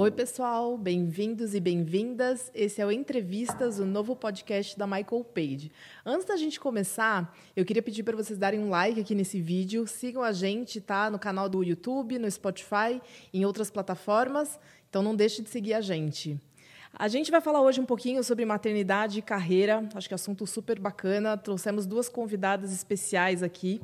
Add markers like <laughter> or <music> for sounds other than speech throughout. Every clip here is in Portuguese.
Oi, pessoal, bem-vindos e bem-vindas. Esse é o Entrevistas, o novo podcast da Michael Page. Antes da gente começar, eu queria pedir para vocês darem um like aqui nesse vídeo. Sigam a gente, tá? No canal do YouTube, no Spotify, em outras plataformas. Então não deixe de seguir a gente. A gente vai falar hoje um pouquinho sobre maternidade e carreira. Acho que é assunto super bacana. Trouxemos duas convidadas especiais aqui,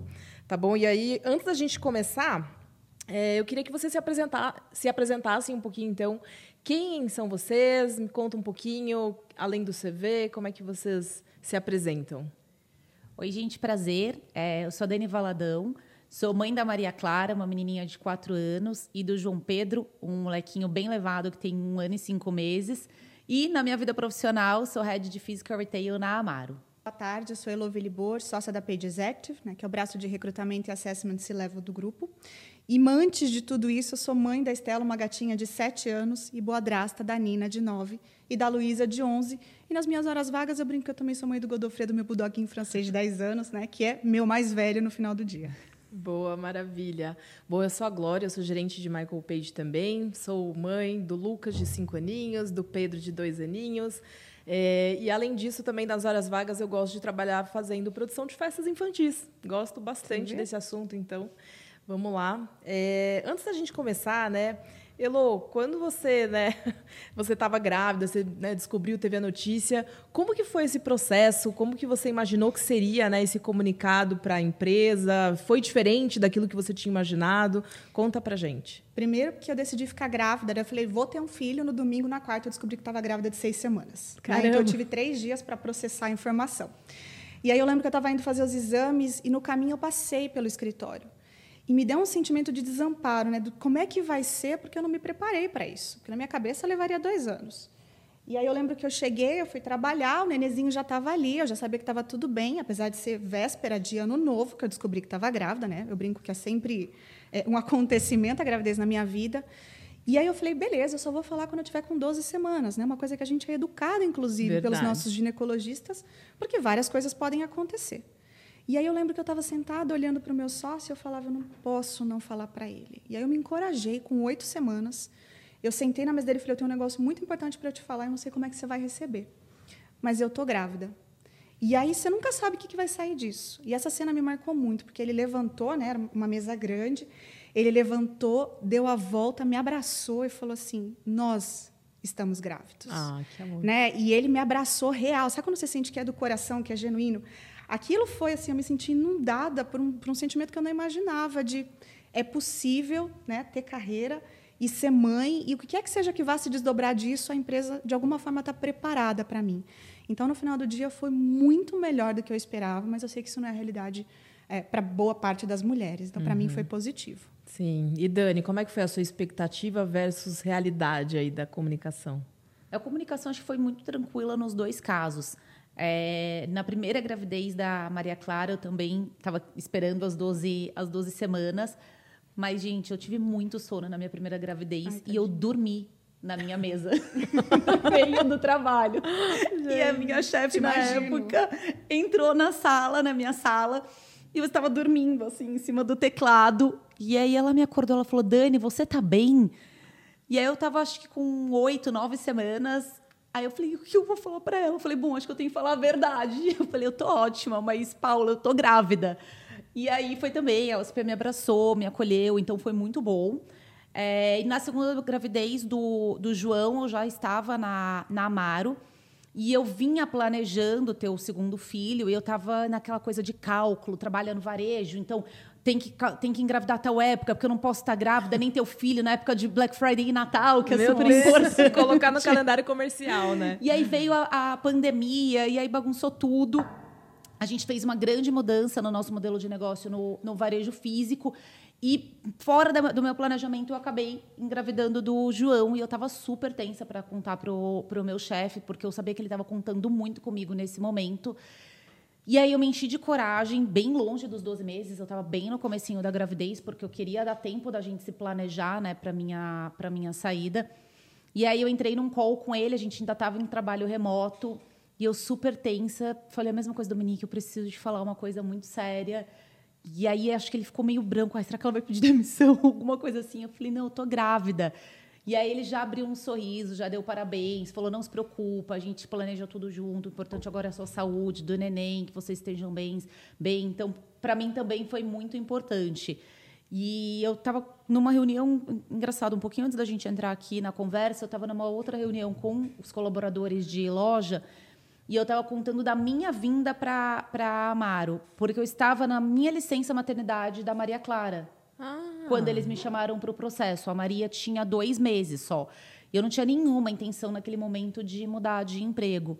tá bom? E aí, antes da gente começar, é, eu queria que vocês se, apresentar, se apresentassem um pouquinho, então. Quem são vocês? Me conta um pouquinho, além do CV, como é que vocês se apresentam? Oi, gente, prazer. É, eu sou a Dani Valadão, sou mãe da Maria Clara, uma menininha de quatro anos, e do João Pedro, um molequinho bem levado que tem um ano e cinco meses. E na minha vida profissional, sou head de Physical Retail na Amaro. Boa tarde, eu sou Elo Libor, sócia da Page Executive, né, que é o braço de recrutamento e assessment C-Level do grupo. E antes de tudo isso, eu sou mãe da Estela, uma gatinha de 7 anos, e boadrasta da Nina, de 9, e da Luísa, de 11. E nas minhas horas vagas, eu brinco que eu também sou mãe do Godofredo, meu bulldoguinho francês de 10 anos, né, que é meu mais velho no final do dia. Boa, maravilha. Bom, eu sou a Glória, eu sou gerente de Michael Page também. Sou mãe do Lucas, de 5 aninhos, do Pedro, de 2 aninhos. É, e além disso, também nas horas vagas, eu gosto de trabalhar fazendo produção de festas infantis. Gosto bastante desse assunto, então vamos lá. É, antes da gente começar, né? Elo, quando você, né, <laughs> você estava grávida, você né, descobriu, teve a notícia, como que foi esse processo? Como que você imaginou que seria, né, esse comunicado para a empresa? Foi diferente daquilo que você tinha imaginado? Conta para gente. Primeiro, que eu decidi ficar grávida, eu falei, vou ter um filho. No domingo, na quarta, eu descobri que estava grávida de seis semanas. Né? Então, eu tive três dias para processar a informação. E aí eu lembro que eu estava indo fazer os exames e no caminho eu passei pelo escritório. E me deu um sentimento de desamparo, né? Do como é que vai ser, porque eu não me preparei para isso. Porque na minha cabeça levaria dois anos. E aí eu lembro que eu cheguei, eu fui trabalhar, o nenezinho já estava ali, eu já sabia que estava tudo bem, apesar de ser véspera de ano novo, que eu descobri que estava grávida, né? Eu brinco que é sempre é, um acontecimento a gravidez na minha vida. E aí eu falei, beleza, eu só vou falar quando eu tiver com 12 semanas, né? Uma coisa que a gente é educada, inclusive, Verdade. pelos nossos ginecologistas, porque várias coisas podem acontecer. E aí eu lembro que eu estava sentada olhando para o meu sócio e eu falava, eu não posso não falar para ele. E aí eu me encorajei com oito semanas. Eu sentei na mesa dele e falei, eu tenho um negócio muito importante para te falar e não sei como é que você vai receber. Mas eu tô grávida. E aí você nunca sabe o que, que vai sair disso. E essa cena me marcou muito, porque ele levantou, né, era uma mesa grande, ele levantou, deu a volta, me abraçou e falou assim, nós estamos grávidos. Ah, que amor. Né? E ele me abraçou real. Sabe quando você sente que é do coração, que é genuíno? Aquilo foi assim, eu me senti inundada por um, por um sentimento que eu não imaginava de é possível, né, ter carreira e ser mãe e o que quer que seja que vá se desdobrar disso, a empresa de alguma forma está preparada para mim. Então, no final do dia, foi muito melhor do que eu esperava, mas eu sei que isso não é a realidade é, para boa parte das mulheres. Então, para uhum. mim, foi positivo. Sim. E Dani, como é que foi a sua expectativa versus realidade aí da comunicação? A comunicação acho que foi muito tranquila nos dois casos. É, na primeira gravidez da Maria Clara, eu também estava esperando as 12, as 12 semanas. Mas, gente, eu tive muito sono na minha primeira gravidez Ai, e eu dormi na minha mesa, <laughs> no meio do trabalho. Gente, e a minha chefe, na época, entrou na sala, na minha sala, e eu estava dormindo, assim, em cima do teclado. E aí ela me acordou, ela falou, Dani, você tá bem? E aí eu estava, acho que com oito, nove semanas, Aí eu falei, o que eu vou falar para ela? Eu falei, bom, acho que eu tenho que falar a verdade. <laughs> Eu falei, eu tô ótima, mas, Paula, eu tô grávida. E aí foi também, a OSP me abraçou, me acolheu, então foi muito bom. É, e na segunda gravidez do, do João, eu já estava na, na Amaro. E eu vinha planejando ter o segundo filho, e eu estava naquela coisa de cálculo, trabalhando varejo. Então, tem que, tem que engravidar tal época, porque eu não posso estar grávida, nem ter o filho na época de Black Friday e Natal, que é Meu super Deus. importante. <laughs> Colocar no calendário comercial, né? E aí veio a, a pandemia, e aí bagunçou tudo. A gente fez uma grande mudança no nosso modelo de negócio no, no varejo físico. E fora da, do meu planejamento, eu acabei engravidando do João. E eu estava super tensa para contar para o meu chefe, porque eu sabia que ele estava contando muito comigo nesse momento. E aí eu me enchi de coragem, bem longe dos 12 meses, eu estava bem no comecinho da gravidez, porque eu queria dar tempo da gente se planejar, né, para minha para minha saída. E aí eu entrei num call com ele, a gente ainda estava em trabalho remoto, e eu super tensa, falei a mesma coisa do Dominique, eu preciso te falar uma coisa muito séria. E aí acho que ele ficou meio branco, ah, será que ela vai pedir <laughs> demissão, alguma coisa assim? Eu falei: "Não, eu tô grávida". E aí ele já abriu um sorriso, já deu parabéns, falou: não se preocupa, a gente planeja tudo junto. O importante agora é a sua saúde, do neném, que vocês estejam bem. bem. Então, para mim também foi muito importante. E eu estava numa reunião, engraçado, um pouquinho antes da gente entrar aqui na conversa, eu estava numa outra reunião com os colaboradores de loja e eu estava contando da minha vinda para Amaro, porque eu estava na minha licença maternidade da Maria Clara. Ah. Quando eles me chamaram para o processo. A Maria tinha dois meses só. Eu não tinha nenhuma intenção naquele momento de mudar de emprego.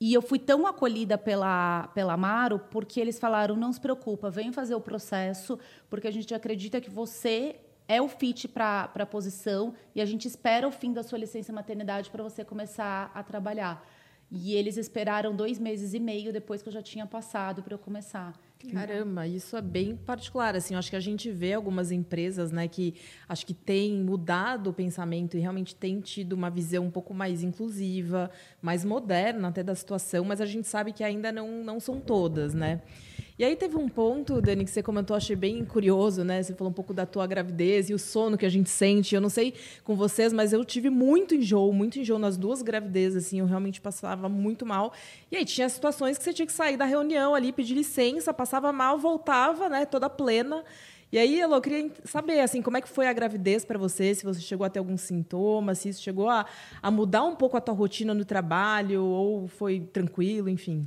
E eu fui tão acolhida pela, pela Amaro porque eles falaram: não se preocupa, vem fazer o processo, porque a gente acredita que você é o fit para a posição e a gente espera o fim da sua licença maternidade para você começar a trabalhar. E eles esperaram dois meses e meio depois que eu já tinha passado para eu começar. Caramba, isso é bem particular. Assim, acho que a gente vê algumas empresas, né, que acho que têm mudado o pensamento e realmente têm tido uma visão um pouco mais inclusiva, mais moderna até da situação, mas a gente sabe que ainda não, não são todas, né? E aí teve um ponto, Dani, que você comentou, achei bem curioso, né? Você falou um pouco da tua gravidez e o sono que a gente sente. Eu não sei com vocês, mas eu tive muito enjoo, muito enjoo nas duas gravidezes, assim, eu realmente passava muito mal. E aí tinha situações que você tinha que sair da reunião ali, pedir licença, passava mal, voltava, né, toda plena. E aí, Elô, eu queria saber, assim, como é que foi a gravidez para você? Se você chegou a ter algum sintoma, se isso chegou a, a mudar um pouco a tua rotina no trabalho, ou foi tranquilo, enfim.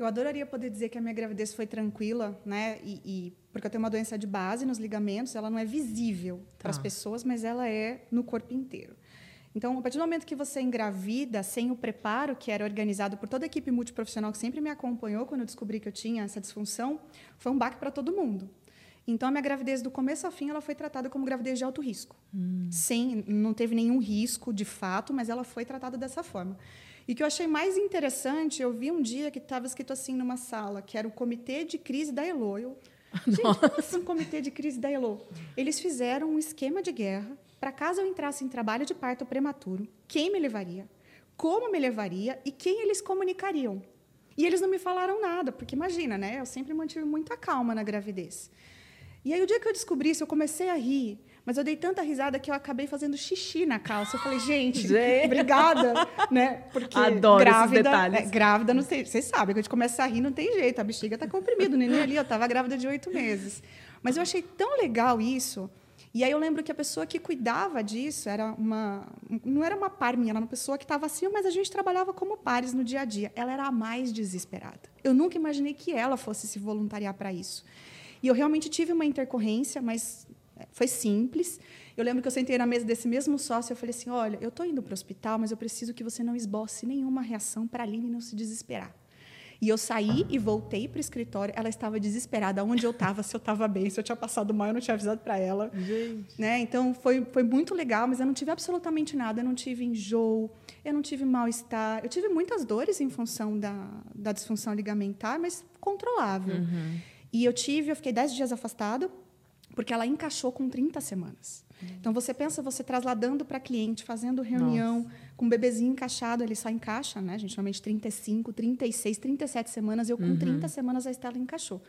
Eu adoraria poder dizer que a minha gravidez foi tranquila, né? E, e porque eu tenho uma doença de base nos ligamentos, ela não é visível tá. para as pessoas, mas ela é no corpo inteiro. Então, a partir do momento que você engravida, sem o preparo que era organizado por toda a equipe multiprofissional que sempre me acompanhou quando eu descobri que eu tinha essa disfunção, foi um baque para todo mundo. Então, a minha gravidez, do começo ao fim, ela foi tratada como gravidez de alto risco. Hum. Sem, não teve nenhum risco de fato, mas ela foi tratada dessa forma. E que eu achei mais interessante, eu vi um dia que estava escrito assim numa sala, que era o Comitê de Crise da Elo. Eu, <laughs> Gente, como assim um comitê de crise da Elo? Eles fizeram um esquema de guerra para caso eu entrasse em trabalho de parto prematuro, quem me levaria, como me levaria e quem eles comunicariam. E eles não me falaram nada, porque imagina, né? Eu sempre mantive muita calma na gravidez. E aí o dia que eu descobri isso, eu comecei a rir. Mas eu dei tanta risada que eu acabei fazendo xixi na calça. Eu falei, gente, gente. obrigada, né? Porque <laughs> Adoro grávida, esses detalhes. É, grávida, não sei, vocês sabem, que a gente começa a rir, não tem jeito, a bexiga tá comprimida, o neném ali, eu tava grávida de oito meses. Mas eu achei tão legal isso. E aí eu lembro que a pessoa que cuidava disso era uma, não era uma par minha, era uma pessoa que estava assim, mas a gente trabalhava como pares no dia a dia. Ela era a mais desesperada. Eu nunca imaginei que ela fosse se voluntariar para isso. E eu realmente tive uma intercorrência, mas foi simples. Eu lembro que eu sentei na mesa desse mesmo sócio e falei assim: olha, eu estou indo para o hospital, mas eu preciso que você não esboce nenhuma reação para a Aline não se desesperar. E eu saí e voltei para o escritório. Ela estava desesperada onde eu estava, <laughs> se eu estava bem, se eu tinha passado mal, eu não tinha avisado para ela. Gente. Né? Então foi, foi muito legal, mas eu não tive absolutamente nada. Eu não tive enjoo, eu não tive mal-estar. Eu tive muitas dores em função da, da disfunção ligamentar, mas controlável. Uhum. E eu tive, eu fiquei 10 dias afastada porque ela encaixou com 30 semanas. Então você pensa você trasladando para cliente, fazendo reunião Nossa. com o bebezinho encaixado, ele só encaixa, né? A gente normalmente 35, 36, 37 semanas, eu com uhum. 30 semanas a Estela encaixou.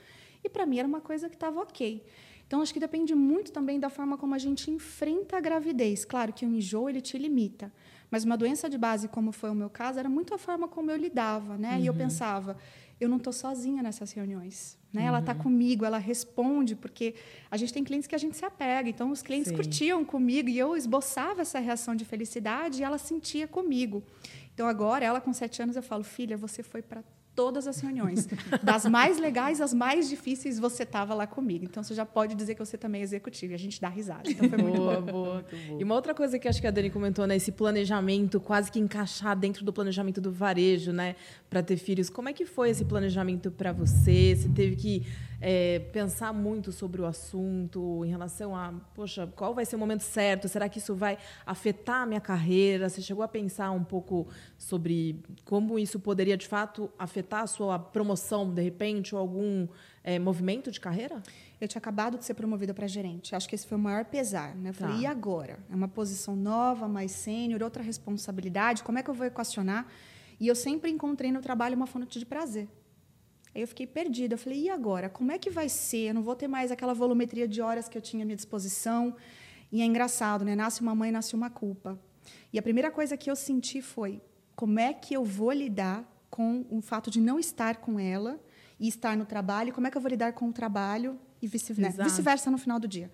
E para mim era uma coisa que estava OK. Então acho que depende muito também da forma como a gente enfrenta a gravidez. Claro que o enjoo ele te limita, mas uma doença de base como foi o meu caso era muito a forma como eu lidava, né? Uhum. E eu uhum. pensava, eu não estou sozinha nessas reuniões. Né? Uhum. Ela está comigo, ela responde, porque a gente tem clientes que a gente se apega. Então, os clientes Sim. curtiam comigo e eu esboçava essa reação de felicidade e ela sentia comigo. Então, agora, ela com sete anos, eu falo, filha, você foi para todas as reuniões. Das mais legais às mais difíceis, você estava lá comigo. Então, você já pode dizer que você também é executivo. E a gente dá risada. Então, foi muito boa, bom. Boa. E uma outra coisa que acho que a Dani comentou, né? Esse planejamento quase que encaixar dentro do planejamento do varejo, né? Para ter filhos. Como é que foi esse planejamento para você? Você teve que é, pensar muito sobre o assunto em relação a, poxa, qual vai ser o momento certo? Será que isso vai afetar a minha carreira? Você chegou a pensar um pouco sobre como isso poderia, de fato, afetar a sua promoção, de repente, ou algum é, movimento de carreira? Eu tinha acabado de ser promovida para gerente. Acho que esse foi o maior pesar. Né? Eu falei, tá. e agora? É uma posição nova, mais sênior, outra responsabilidade. Como é que eu vou equacionar? E eu sempre encontrei no trabalho uma fonte de prazer. Aí eu fiquei perdida. Eu falei, e agora? Como é que vai ser? Eu não vou ter mais aquela volumetria de horas que eu tinha à minha disposição. E é engraçado, né? Nasce uma mãe, nasce uma culpa. E a primeira coisa que eu senti foi como é que eu vou lidar com o fato de não estar com ela e estar no trabalho, como é que eu vou lidar com o trabalho e vice-versa vice no final do dia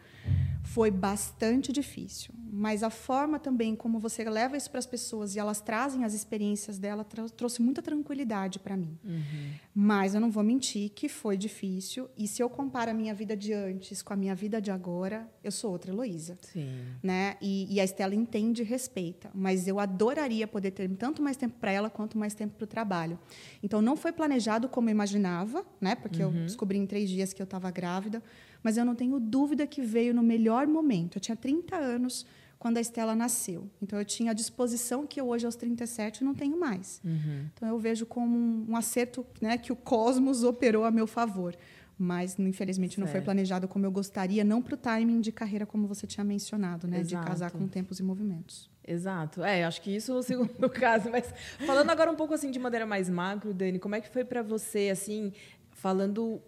foi bastante difícil. Mas a forma também como você leva isso para as pessoas e elas trazem as experiências dela trouxe muita tranquilidade para mim. Uhum. Mas eu não vou mentir que foi difícil. E se eu comparo a minha vida de antes com a minha vida de agora, eu sou outra Heloísa. Sim. Né? E, e a Estela entende e respeita. Mas eu adoraria poder ter tanto mais tempo para ela quanto mais tempo para o trabalho. Então não foi planejado como eu imaginava, né? porque uhum. eu descobri em três dias que eu estava grávida mas eu não tenho dúvida que veio no melhor momento. Eu tinha 30 anos quando a Estela nasceu. Então, eu tinha a disposição que eu hoje, aos 37, não tenho mais. Uhum. Então, eu vejo como um, um acerto né, que o cosmos operou a meu favor. Mas, infelizmente, certo. não foi planejado como eu gostaria, não para o timing de carreira, como você tinha mencionado, né? Exato. De casar com tempos e movimentos. Exato. É, acho que isso é o segundo <laughs> caso. Mas falando agora um pouco assim de maneira mais macro, Dani, como é que foi para você, assim, falando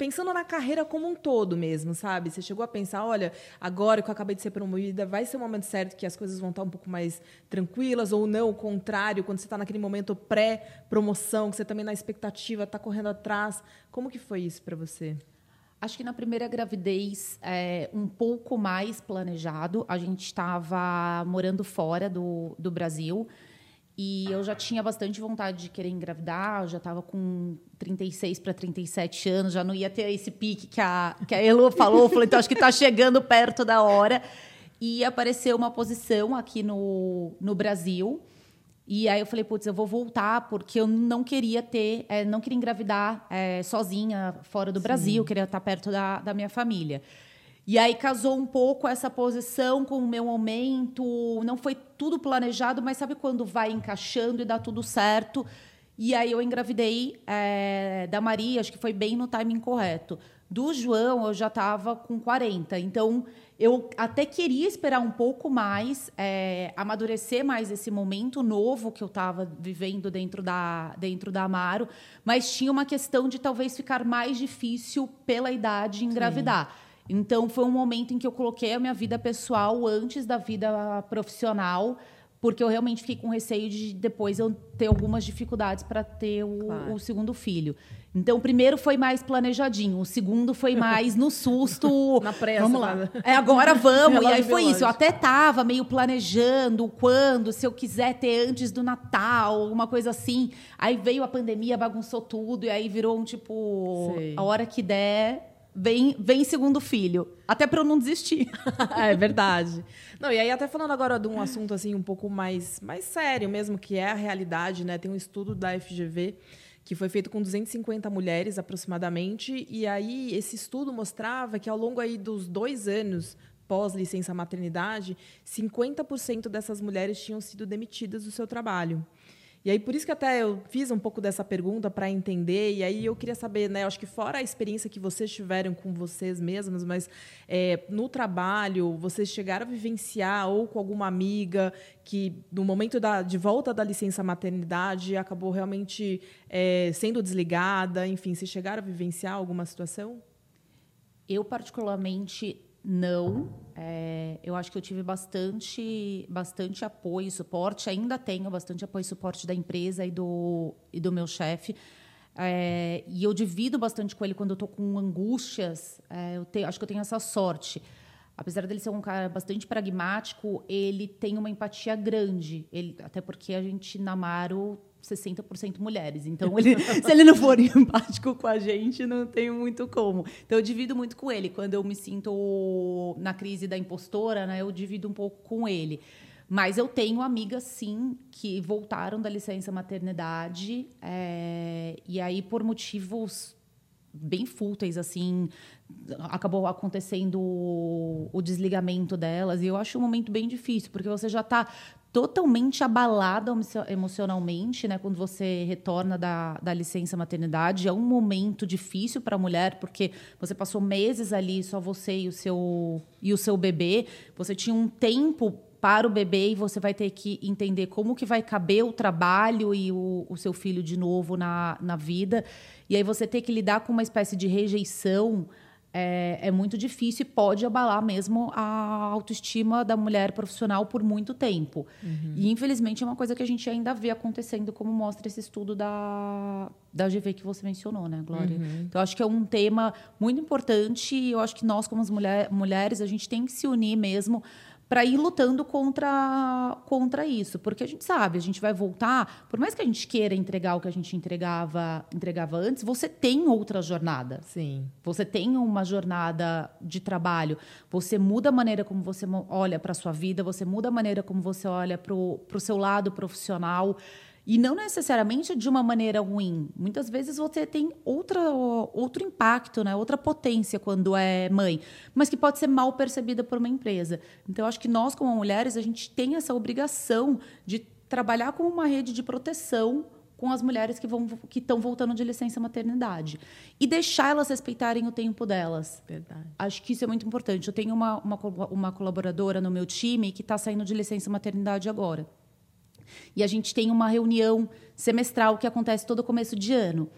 pensando na carreira como um todo mesmo, sabe? Você chegou a pensar, olha, agora que eu acabei de ser promovida, vai ser o momento certo que as coisas vão estar um pouco mais tranquilas ou não, o contrário, quando você está naquele momento pré-promoção, que você também na expectativa, está correndo atrás. Como que foi isso para você? Acho que na primeira gravidez, é, um pouco mais planejado. A gente estava morando fora do, do Brasil. E eu já tinha bastante vontade de querer engravidar, eu já estava com 36 para 37 anos, já não ia ter esse pique que a, que a Elo falou, falei, então acho que está <laughs> chegando perto da hora. E apareceu uma posição aqui no, no Brasil. E aí eu falei, putz, eu vou voltar, porque eu não queria ter, é, não queria engravidar é, sozinha fora do Sim. Brasil, queria estar perto da, da minha família. E aí casou um pouco essa posição com o meu momento. Não foi tudo planejado, mas sabe quando vai encaixando e dá tudo certo? E aí eu engravidei é, da Maria, acho que foi bem no timing correto. Do João, eu já estava com 40. Então, eu até queria esperar um pouco mais, é, amadurecer mais esse momento novo que eu estava vivendo dentro da, dentro da Amaro, mas tinha uma questão de talvez ficar mais difícil pela idade engravidar. Sim. Então foi um momento em que eu coloquei a minha vida pessoal antes da vida profissional, porque eu realmente fiquei com receio de depois eu ter algumas dificuldades para ter o, claro. o, segundo filho. Então o primeiro foi mais planejadinho, o segundo foi mais no susto. <laughs> Na pressa. Vamos lá. É, agora vamos. <laughs> e aí foi isso. Eu até tava meio planejando quando, se eu quiser ter antes do Natal, alguma coisa assim. Aí veio a pandemia, bagunçou tudo, e aí virou um tipo, Sei. a hora que der, vem, vem segundo filho. Até para eu não desistir. <laughs> é verdade. Não, e aí até falando agora de um assunto assim um pouco mais, mais sério mesmo, que é a realidade, né? Tem um estudo da FGV que foi feito com 250 mulheres aproximadamente, e aí esse estudo mostrava que ao longo aí dos dois anos pós licença maternidade, 50% dessas mulheres tinham sido demitidas do seu trabalho. E aí, por isso que até eu fiz um pouco dessa pergunta para entender. E aí eu queria saber, né? Acho que fora a experiência que vocês tiveram com vocês mesmos, mas é, no trabalho, vocês chegaram a vivenciar ou com alguma amiga que, no momento da, de volta da licença maternidade, acabou realmente é, sendo desligada? Enfim, vocês chegaram a vivenciar alguma situação? Eu, particularmente, não. É, eu acho que eu tive bastante, bastante apoio e suporte. Ainda tenho bastante apoio e suporte da empresa e do, e do meu chefe. É, e eu divido bastante com ele quando eu estou com angústias. É, eu te, acho que eu tenho essa sorte. Apesar dele ser um cara bastante pragmático, ele tem uma empatia grande. Ele, até porque a gente, na Maro, 60% mulheres. Então, ele, se ele não for <laughs> empático com a gente, não tem muito como. Então, eu divido muito com ele. Quando eu me sinto na crise da impostora, né, eu divido um pouco com ele. Mas eu tenho amigas, sim, que voltaram da licença maternidade. É, e aí, por motivos bem fúteis, assim, acabou acontecendo o, o desligamento delas. E eu acho um momento bem difícil, porque você já está totalmente abalada emocionalmente, né? Quando você retorna da, da licença maternidade, é um momento difícil para a mulher, porque você passou meses ali, só você e o seu e o seu bebê. Você tinha um tempo para o bebê e você vai ter que entender como que vai caber o trabalho e o, o seu filho de novo na, na vida. E aí você ter que lidar com uma espécie de rejeição é, é, muito difícil e pode abalar mesmo a autoestima da mulher profissional por muito tempo. Uhum. E, infelizmente, é uma coisa que a gente ainda vê acontecendo, como mostra esse estudo da, da GV que você mencionou, né, Glória? Uhum. Então, acho que é um tema muito importante e eu acho que nós, como as mulher, mulheres, a gente tem que se unir mesmo para ir lutando contra, contra isso. Porque a gente sabe, a gente vai voltar, por mais que a gente queira entregar o que a gente entregava, entregava antes, você tem outra jornada. Sim. Você tem uma jornada de trabalho. Você muda a maneira como você olha para a sua vida, você muda a maneira como você olha para o seu lado profissional. E não necessariamente de uma maneira ruim. Muitas vezes você tem outra, outro impacto, né? outra potência quando é mãe, mas que pode ser mal percebida por uma empresa. Então, eu acho que nós, como mulheres, a gente tem essa obrigação de trabalhar com uma rede de proteção com as mulheres que vão que estão voltando de licença maternidade e deixar elas respeitarem o tempo delas. Verdade. Acho que isso é muito importante. Eu tenho uma, uma, uma colaboradora no meu time que está saindo de licença maternidade agora. E a gente tem uma reunião semestral que acontece todo começo de ano.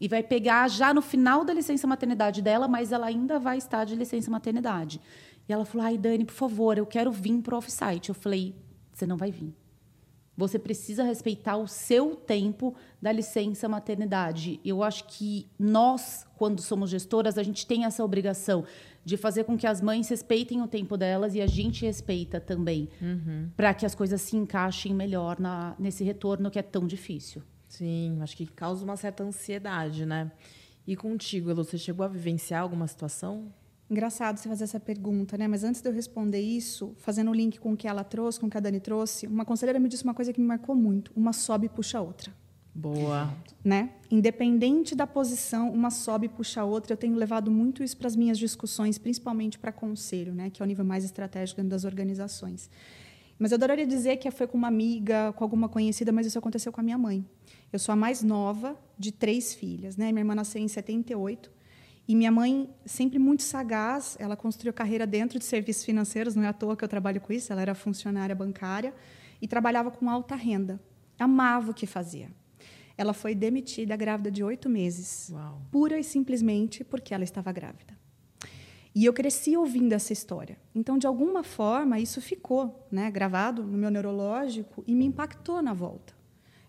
E vai pegar já no final da licença maternidade dela, mas ela ainda vai estar de licença maternidade. E ela falou: ai, Dani, por favor, eu quero vir para o offsite. Eu falei: você não vai vir. Você precisa respeitar o seu tempo da licença maternidade. Eu acho que nós, quando somos gestoras, a gente tem essa obrigação de fazer com que as mães respeitem o tempo delas e a gente respeita também, uhum. para que as coisas se encaixem melhor na, nesse retorno que é tão difícil. Sim, acho que causa uma certa ansiedade, né? E contigo, Elo, você chegou a vivenciar alguma situação? Engraçado você fazer essa pergunta, né? Mas antes de eu responder isso, fazendo o um link com o que ela trouxe, com o que a Dani trouxe, uma conselheira me disse uma coisa que me marcou muito: uma sobe e puxa a outra. Boa. Né? Independente da posição, uma sobe puxa a outra. Eu tenho levado muito isso para as minhas discussões, principalmente para conselho, né? que é o nível mais estratégico das organizações. Mas eu adoraria dizer que foi com uma amiga, com alguma conhecida, mas isso aconteceu com a minha mãe. Eu sou a mais nova de três filhas. Né? Minha irmã nasceu em 78. E minha mãe, sempre muito sagaz, ela construiu carreira dentro de serviços financeiros, não é à toa que eu trabalho com isso, ela era funcionária bancária e trabalhava com alta renda. Amava o que fazia. Ela foi demitida grávida de oito meses, Uau. pura e simplesmente porque ela estava grávida. E eu cresci ouvindo essa história. Então, de alguma forma, isso ficou né, gravado no meu neurológico e me impactou na volta.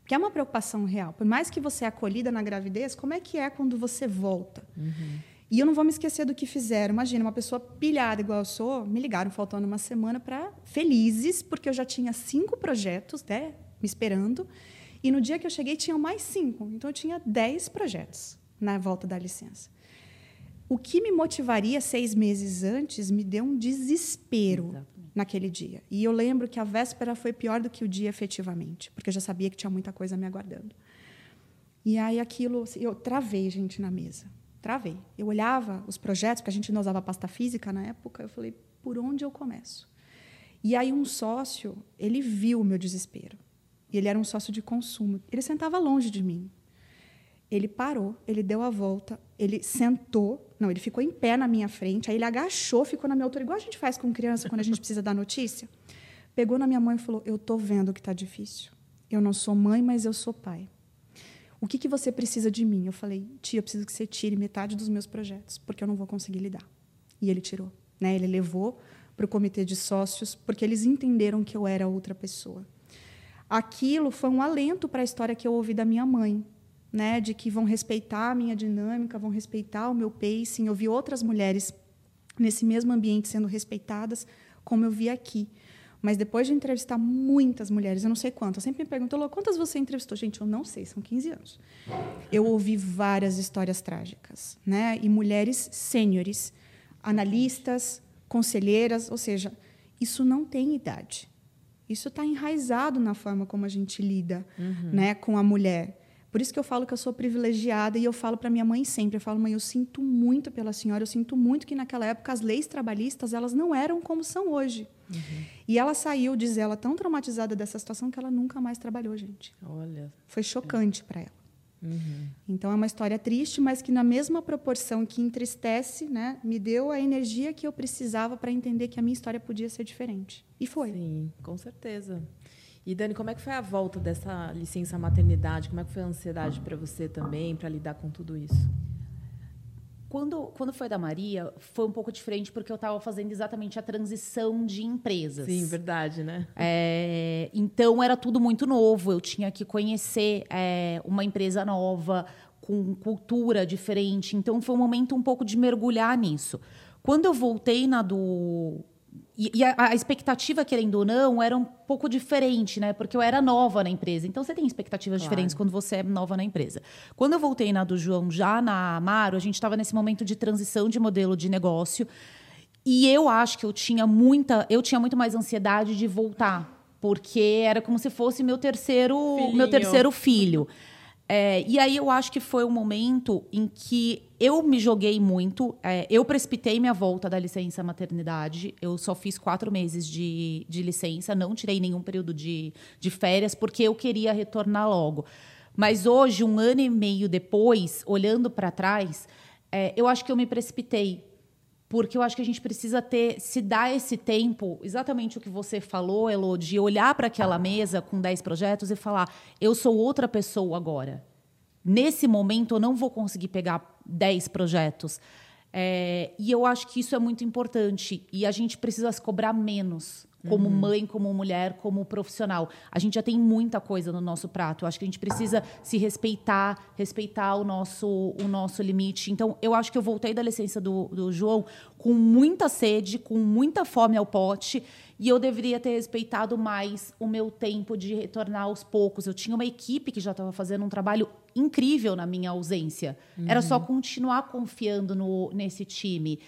Porque é uma preocupação real. Por mais que você é acolhida na gravidez, como é que é quando você volta? Uhum. E eu não vou me esquecer do que fizeram. Imagina, uma pessoa pilhada igual eu sou, me ligaram faltando uma semana para felizes, porque eu já tinha cinco projetos né, me esperando. E no dia que eu cheguei, tinham mais cinco. Então, eu tinha dez projetos na volta da licença. O que me motivaria seis meses antes me deu um desespero. Exato naquele dia. E eu lembro que a véspera foi pior do que o dia efetivamente, porque eu já sabia que tinha muita coisa me aguardando. E aí aquilo, assim, eu travei, gente, na mesa. Travei. Eu olhava os projetos, porque a gente não usava pasta física na época, eu falei, por onde eu começo? E aí um sócio, ele viu o meu desespero. E ele era um sócio de consumo. Ele sentava longe de mim. Ele parou, ele deu a volta, ele sentou, não, ele ficou em pé na minha frente, aí ele agachou, ficou na minha altura, igual a gente faz com criança quando a gente precisa dar notícia. Pegou na minha mãe e falou: Eu estou vendo que está difícil. Eu não sou mãe, mas eu sou pai. O que, que você precisa de mim? Eu falei: Tia, eu preciso que você tire metade dos meus projetos, porque eu não vou conseguir lidar. E ele tirou. Né? Ele levou para o comitê de sócios, porque eles entenderam que eu era outra pessoa. Aquilo foi um alento para a história que eu ouvi da minha mãe, né, de que vão respeitar a minha dinâmica, vão respeitar o meu pacing. Eu vi outras mulheres nesse mesmo ambiente sendo respeitadas, como eu vi aqui. Mas depois de entrevistar muitas mulheres, eu não sei quantas, sempre me perguntam, quantas você entrevistou? Gente, eu não sei, são 15 anos. Eu ouvi várias histórias trágicas, né? E mulheres sêniores, analistas, conselheiras, ou seja, isso não tem idade. Isso está enraizado na forma como a gente lida uhum. né, com a mulher. Por isso que eu falo que eu sou privilegiada e eu falo para minha mãe sempre, eu falo, mãe, eu sinto muito pela senhora, eu sinto muito que naquela época as leis trabalhistas, elas não eram como são hoje. Uhum. E ela saiu, diz ela, tão traumatizada dessa situação que ela nunca mais trabalhou, gente. Olha. Foi chocante para ela. Uhum. Então é uma história triste, mas que na mesma proporção que entristece, né, me deu a energia que eu precisava para entender que a minha história podia ser diferente. E foi. Sim, com certeza. E Dani, como é que foi a volta dessa licença maternidade? Como é que foi a ansiedade para você também, para lidar com tudo isso? Quando, quando foi da Maria, foi um pouco diferente porque eu estava fazendo exatamente a transição de empresas. Sim, verdade, né? É, então era tudo muito novo. Eu tinha que conhecer é, uma empresa nova, com cultura diferente. Então foi um momento um pouco de mergulhar nisso. Quando eu voltei na do e, e a, a, expectativa, querendo ou não, era um pouco diferente, né? Porque eu era nova na empresa. Então, você tem expectativas claro. diferentes quando você é nova na empresa. Quando eu voltei na do João, já na Amaro, a gente estava nesse momento de transição de modelo de negócio. E eu acho que eu tinha muita... Eu tinha muito mais ansiedade de voltar. Porque era como se fosse meu terceiro, meu terceiro filho. É, e aí eu acho que foi um momento em que eu me joguei muito. É, eu precipitei minha volta da licença maternidade. Eu só fiz quatro meses de, de licença, não tirei nenhum período de, de férias, porque eu queria retornar logo. Mas hoje, um ano e meio depois, olhando para trás, é, eu acho que eu me precipitei porque eu acho que a gente precisa ter, se dar esse tempo, exatamente o que você falou, Elo, de olhar para aquela mesa com 10 projetos e falar: eu sou outra pessoa agora. Nesse momento, eu não vou conseguir pegar 10 projetos. É, e eu acho que isso é muito importante. E a gente precisa se cobrar menos como uhum. mãe, como mulher, como profissional. A gente já tem muita coisa no nosso prato. Eu acho que a gente precisa se respeitar, respeitar o nosso, o nosso limite. Então, eu acho que eu voltei da licença do, do João com muita sede, com muita fome ao pote. E eu deveria ter respeitado mais o meu tempo de retornar aos poucos. Eu tinha uma equipe que já estava fazendo um trabalho incrível na minha ausência. Uhum. Era só uhum. continuar confiando no, nesse time.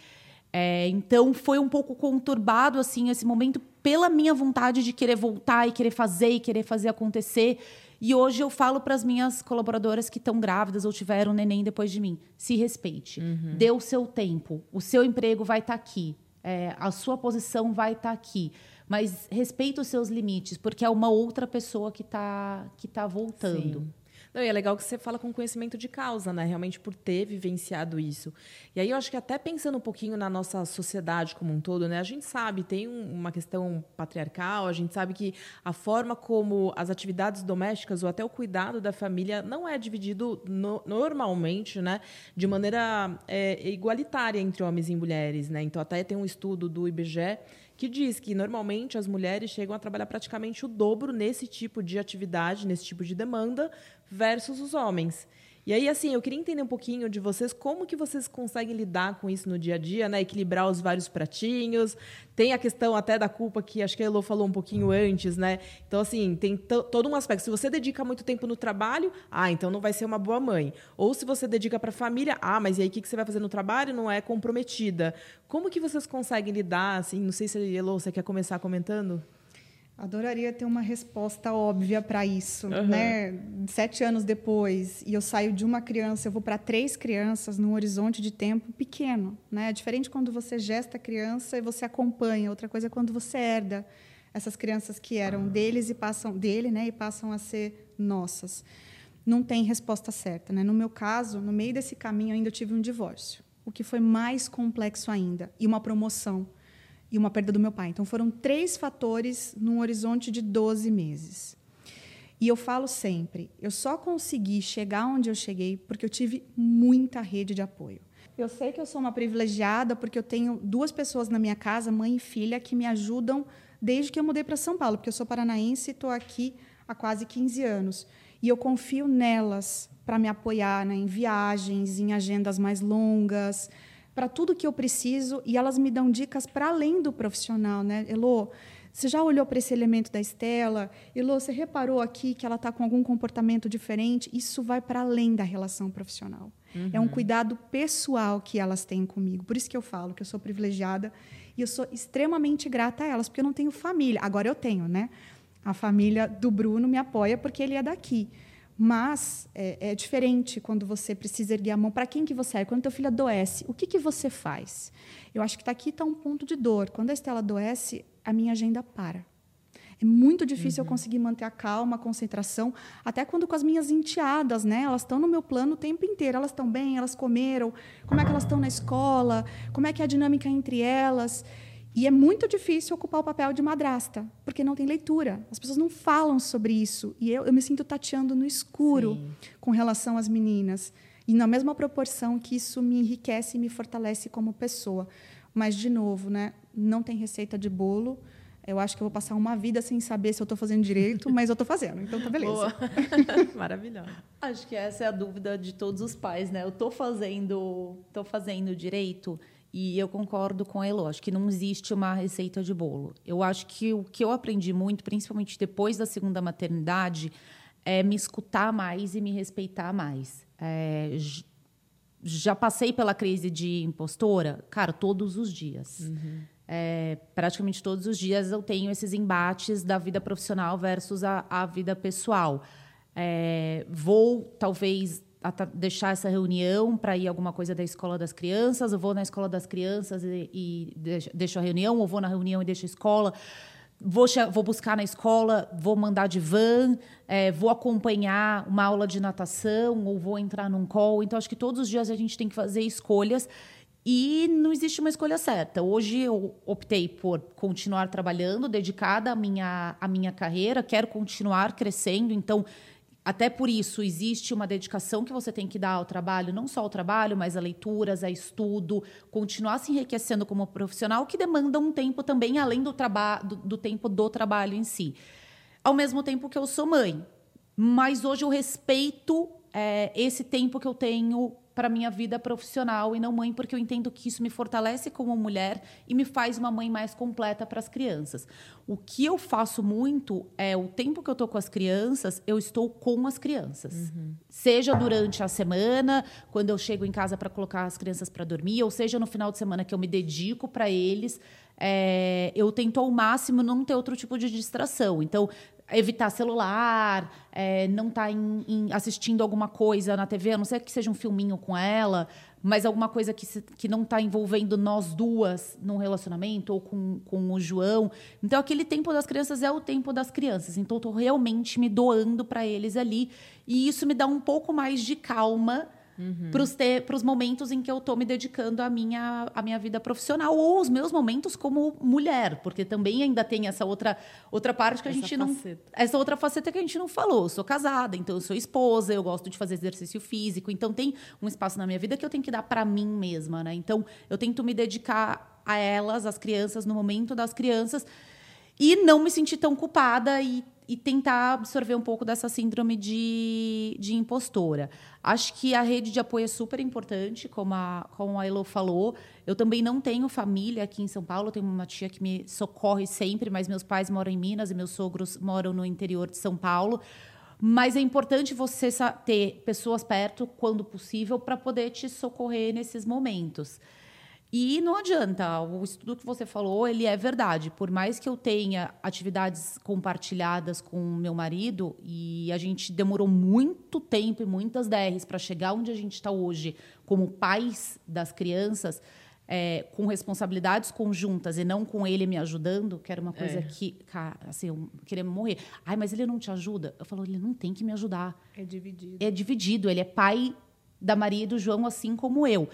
É, então foi um pouco conturbado assim esse momento pela minha vontade de querer voltar e querer fazer e querer fazer acontecer. E hoje eu falo para as minhas colaboradoras que estão grávidas ou tiveram neném depois de mim: se respeite, uhum. dê o seu tempo, o seu emprego vai estar tá aqui, é, a sua posição vai estar tá aqui, mas respeite os seus limites, porque é uma outra pessoa que está que tá voltando. Sim. Não, e é legal que você fala com conhecimento de causa, né? Realmente por ter vivenciado isso. E aí eu acho que até pensando um pouquinho na nossa sociedade como um todo, né? A gente sabe, tem uma questão patriarcal, a gente sabe que a forma como as atividades domésticas ou até o cuidado da família não é dividido no, normalmente, né? De maneira é, igualitária entre homens e mulheres, né? Então até tem um estudo do IBGE que diz que normalmente as mulheres chegam a trabalhar praticamente o dobro nesse tipo de atividade, nesse tipo de demanda, versus os homens. E aí, assim, eu queria entender um pouquinho de vocês, como que vocês conseguem lidar com isso no dia a dia, né? Equilibrar os vários pratinhos. Tem a questão até da culpa, que acho que a Elo falou um pouquinho antes, né? Então, assim, tem todo um aspecto. Se você dedica muito tempo no trabalho, ah, então não vai ser uma boa mãe. Ou se você dedica para a família, ah, mas e aí o que você vai fazer no trabalho? Não é comprometida. Como que vocês conseguem lidar, assim? Não sei se Elo, você quer começar comentando? Adoraria ter uma resposta óbvia para isso, uhum. né? Sete anos depois, e eu saio de uma criança, eu vou para três crianças num horizonte de tempo pequeno, né? É diferente quando você gesta a criança e você acompanha. Outra coisa é quando você herda essas crianças que eram uhum. deles e passam dele, né? E passam a ser nossas. Não tem resposta certa, né? No meu caso, no meio desse caminho ainda eu tive um divórcio, o que foi mais complexo ainda e uma promoção e uma perda do meu pai. Então foram três fatores num horizonte de 12 meses. E eu falo sempre, eu só consegui chegar onde eu cheguei porque eu tive muita rede de apoio. Eu sei que eu sou uma privilegiada porque eu tenho duas pessoas na minha casa, mãe e filha, que me ajudam desde que eu mudei para São Paulo, porque eu sou paranaense e estou aqui há quase 15 anos. E eu confio nelas para me apoiar né, em viagens, em agendas mais longas, para tudo que eu preciso e elas me dão dicas para além do profissional, né? Elô, você já olhou para esse elemento da Estela? Elô, você reparou aqui que ela está com algum comportamento diferente? Isso vai para além da relação profissional. Uhum. É um cuidado pessoal que elas têm comigo. Por isso que eu falo que eu sou privilegiada e eu sou extremamente grata a elas, porque eu não tenho família. Agora eu tenho, né? A família do Bruno me apoia porque ele é daqui. Mas é, é, diferente quando você precisa erguer a mão. Para quem que você é? Quando teu filho adoece, o que, que você faz? Eu acho que tá aqui está um ponto de dor. Quando a Estela adoece, a minha agenda para. É muito difícil uhum. eu conseguir manter a calma, a concentração, até quando com as minhas enteadas, né? Elas estão no meu plano o tempo inteiro. Elas estão bem, elas comeram, como é que elas estão na escola, como é que é a dinâmica entre elas. E é muito difícil ocupar o papel de madrasta, porque não tem leitura. As pessoas não falam sobre isso. E eu, eu me sinto tateando no escuro Sim. com relação às meninas. E na mesma proporção que isso me enriquece e me fortalece como pessoa. Mas, de novo, né, não tem receita de bolo. Eu acho que eu vou passar uma vida sem saber se eu estou fazendo direito, <laughs> mas eu estou fazendo, então tá beleza. <laughs> Maravilhosa. Acho que essa é a dúvida de todos os pais, né? Eu estou fazendo, tô fazendo direito e eu concordo com a Elo. Acho que não existe uma receita de bolo. Eu acho que o que eu aprendi muito, principalmente depois da segunda maternidade, é me escutar mais e me respeitar mais. É, já passei pela crise de impostora, cara, todos os dias. Uhum. É, praticamente todos os dias eu tenho esses embates da vida profissional versus a, a vida pessoal. É, vou, talvez, deixar essa reunião para ir alguma coisa da escola das crianças, eu vou na escola das crianças e, e deixo a reunião, ou vou na reunião e deixo a escola vou, vou buscar na escola, vou mandar de van, é, vou acompanhar uma aula de natação ou vou entrar num call. Então, acho que todos os dias a gente tem que fazer escolhas e não existe uma escolha certa. Hoje eu optei por continuar trabalhando, dedicada à minha, à minha carreira, quero continuar crescendo, então até por isso, existe uma dedicação que você tem que dar ao trabalho, não só ao trabalho, mas a leituras, a estudo, continuar se enriquecendo como profissional, que demanda um tempo também além do, do, do tempo do trabalho em si. Ao mesmo tempo que eu sou mãe. Mas hoje eu respeito é, esse tempo que eu tenho para minha vida profissional e não mãe, porque eu entendo que isso me fortalece como mulher e me faz uma mãe mais completa para as crianças. O que eu faço muito é o tempo que eu estou com as crianças, eu estou com as crianças. Uhum. Seja durante a semana, quando eu chego em casa para colocar as crianças para dormir, ou seja no final de semana que eu me dedico para eles. É, eu tento ao máximo não ter outro tipo de distração. Então, evitar celular, é, não estar tá assistindo alguma coisa na TV, a não ser que seja um filminho com ela, mas alguma coisa que, se, que não está envolvendo nós duas num relacionamento ou com, com o João. Então, aquele tempo das crianças é o tempo das crianças. Então, estou realmente me doando para eles ali. E isso me dá um pouco mais de calma uhum. para os momentos em que eu estou me dedicando à minha, à minha vida profissional ou os meus momentos como mulher, porque também ainda tem essa outra, outra parte que a essa gente faceta. não. Essa outra faceta que a gente não falou. Eu sou casada, então eu sou esposa, eu gosto de fazer exercício físico, então tem um espaço na minha vida que eu tenho que dar para mim mesma, né? Então eu tento me dedicar a elas, às crianças, no momento das crianças e não me sentir tão culpada e e tentar absorver um pouco dessa síndrome de, de impostora. Acho que a rede de apoio é super importante, como a, como a Elo falou. Eu também não tenho família aqui em São Paulo, tenho uma tia que me socorre sempre, mas meus pais moram em Minas e meus sogros moram no interior de São Paulo. Mas é importante você ter pessoas perto, quando possível, para poder te socorrer nesses momentos. E não adianta, o estudo que você falou, ele é verdade. Por mais que eu tenha atividades compartilhadas com meu marido, e a gente demorou muito tempo e muitas DRs para chegar onde a gente está hoje, como pais das crianças, é, com responsabilidades conjuntas e não com ele me ajudando, que era uma coisa é. que, cara, assim, eu queria morrer. Ai, mas ele não te ajuda? Eu falo, ele não tem que me ajudar. É dividido. É dividido, ele é pai da Maria e do João, assim como eu.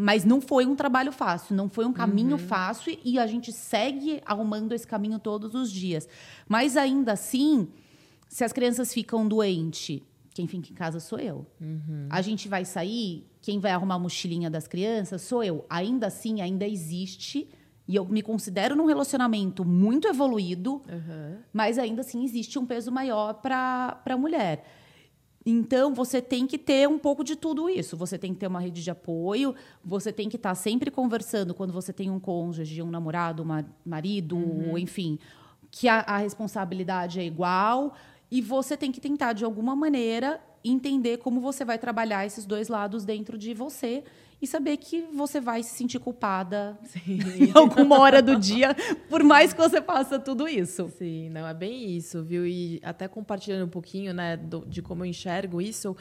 Mas não foi um trabalho fácil, não foi um caminho uhum. fácil e a gente segue arrumando esse caminho todos os dias. Mas ainda assim, se as crianças ficam doentes, quem fica em casa sou eu. Uhum. A gente vai sair, quem vai arrumar a mochilinha das crianças sou eu. Ainda assim, ainda existe. E eu me considero num relacionamento muito evoluído, uhum. mas ainda assim existe um peso maior para a mulher. Então, você tem que ter um pouco de tudo isso. Você tem que ter uma rede de apoio, você tem que estar sempre conversando quando você tem um cônjuge, um namorado, um marido, uhum. enfim, que a, a responsabilidade é igual. E você tem que tentar, de alguma maneira, entender como você vai trabalhar esses dois lados dentro de você e saber que você vai se sentir culpada Sim. em alguma hora do dia, por mais que você faça tudo isso. Sim, não é bem isso, viu? E até compartilhando um pouquinho, né, do, de como eu enxergo isso,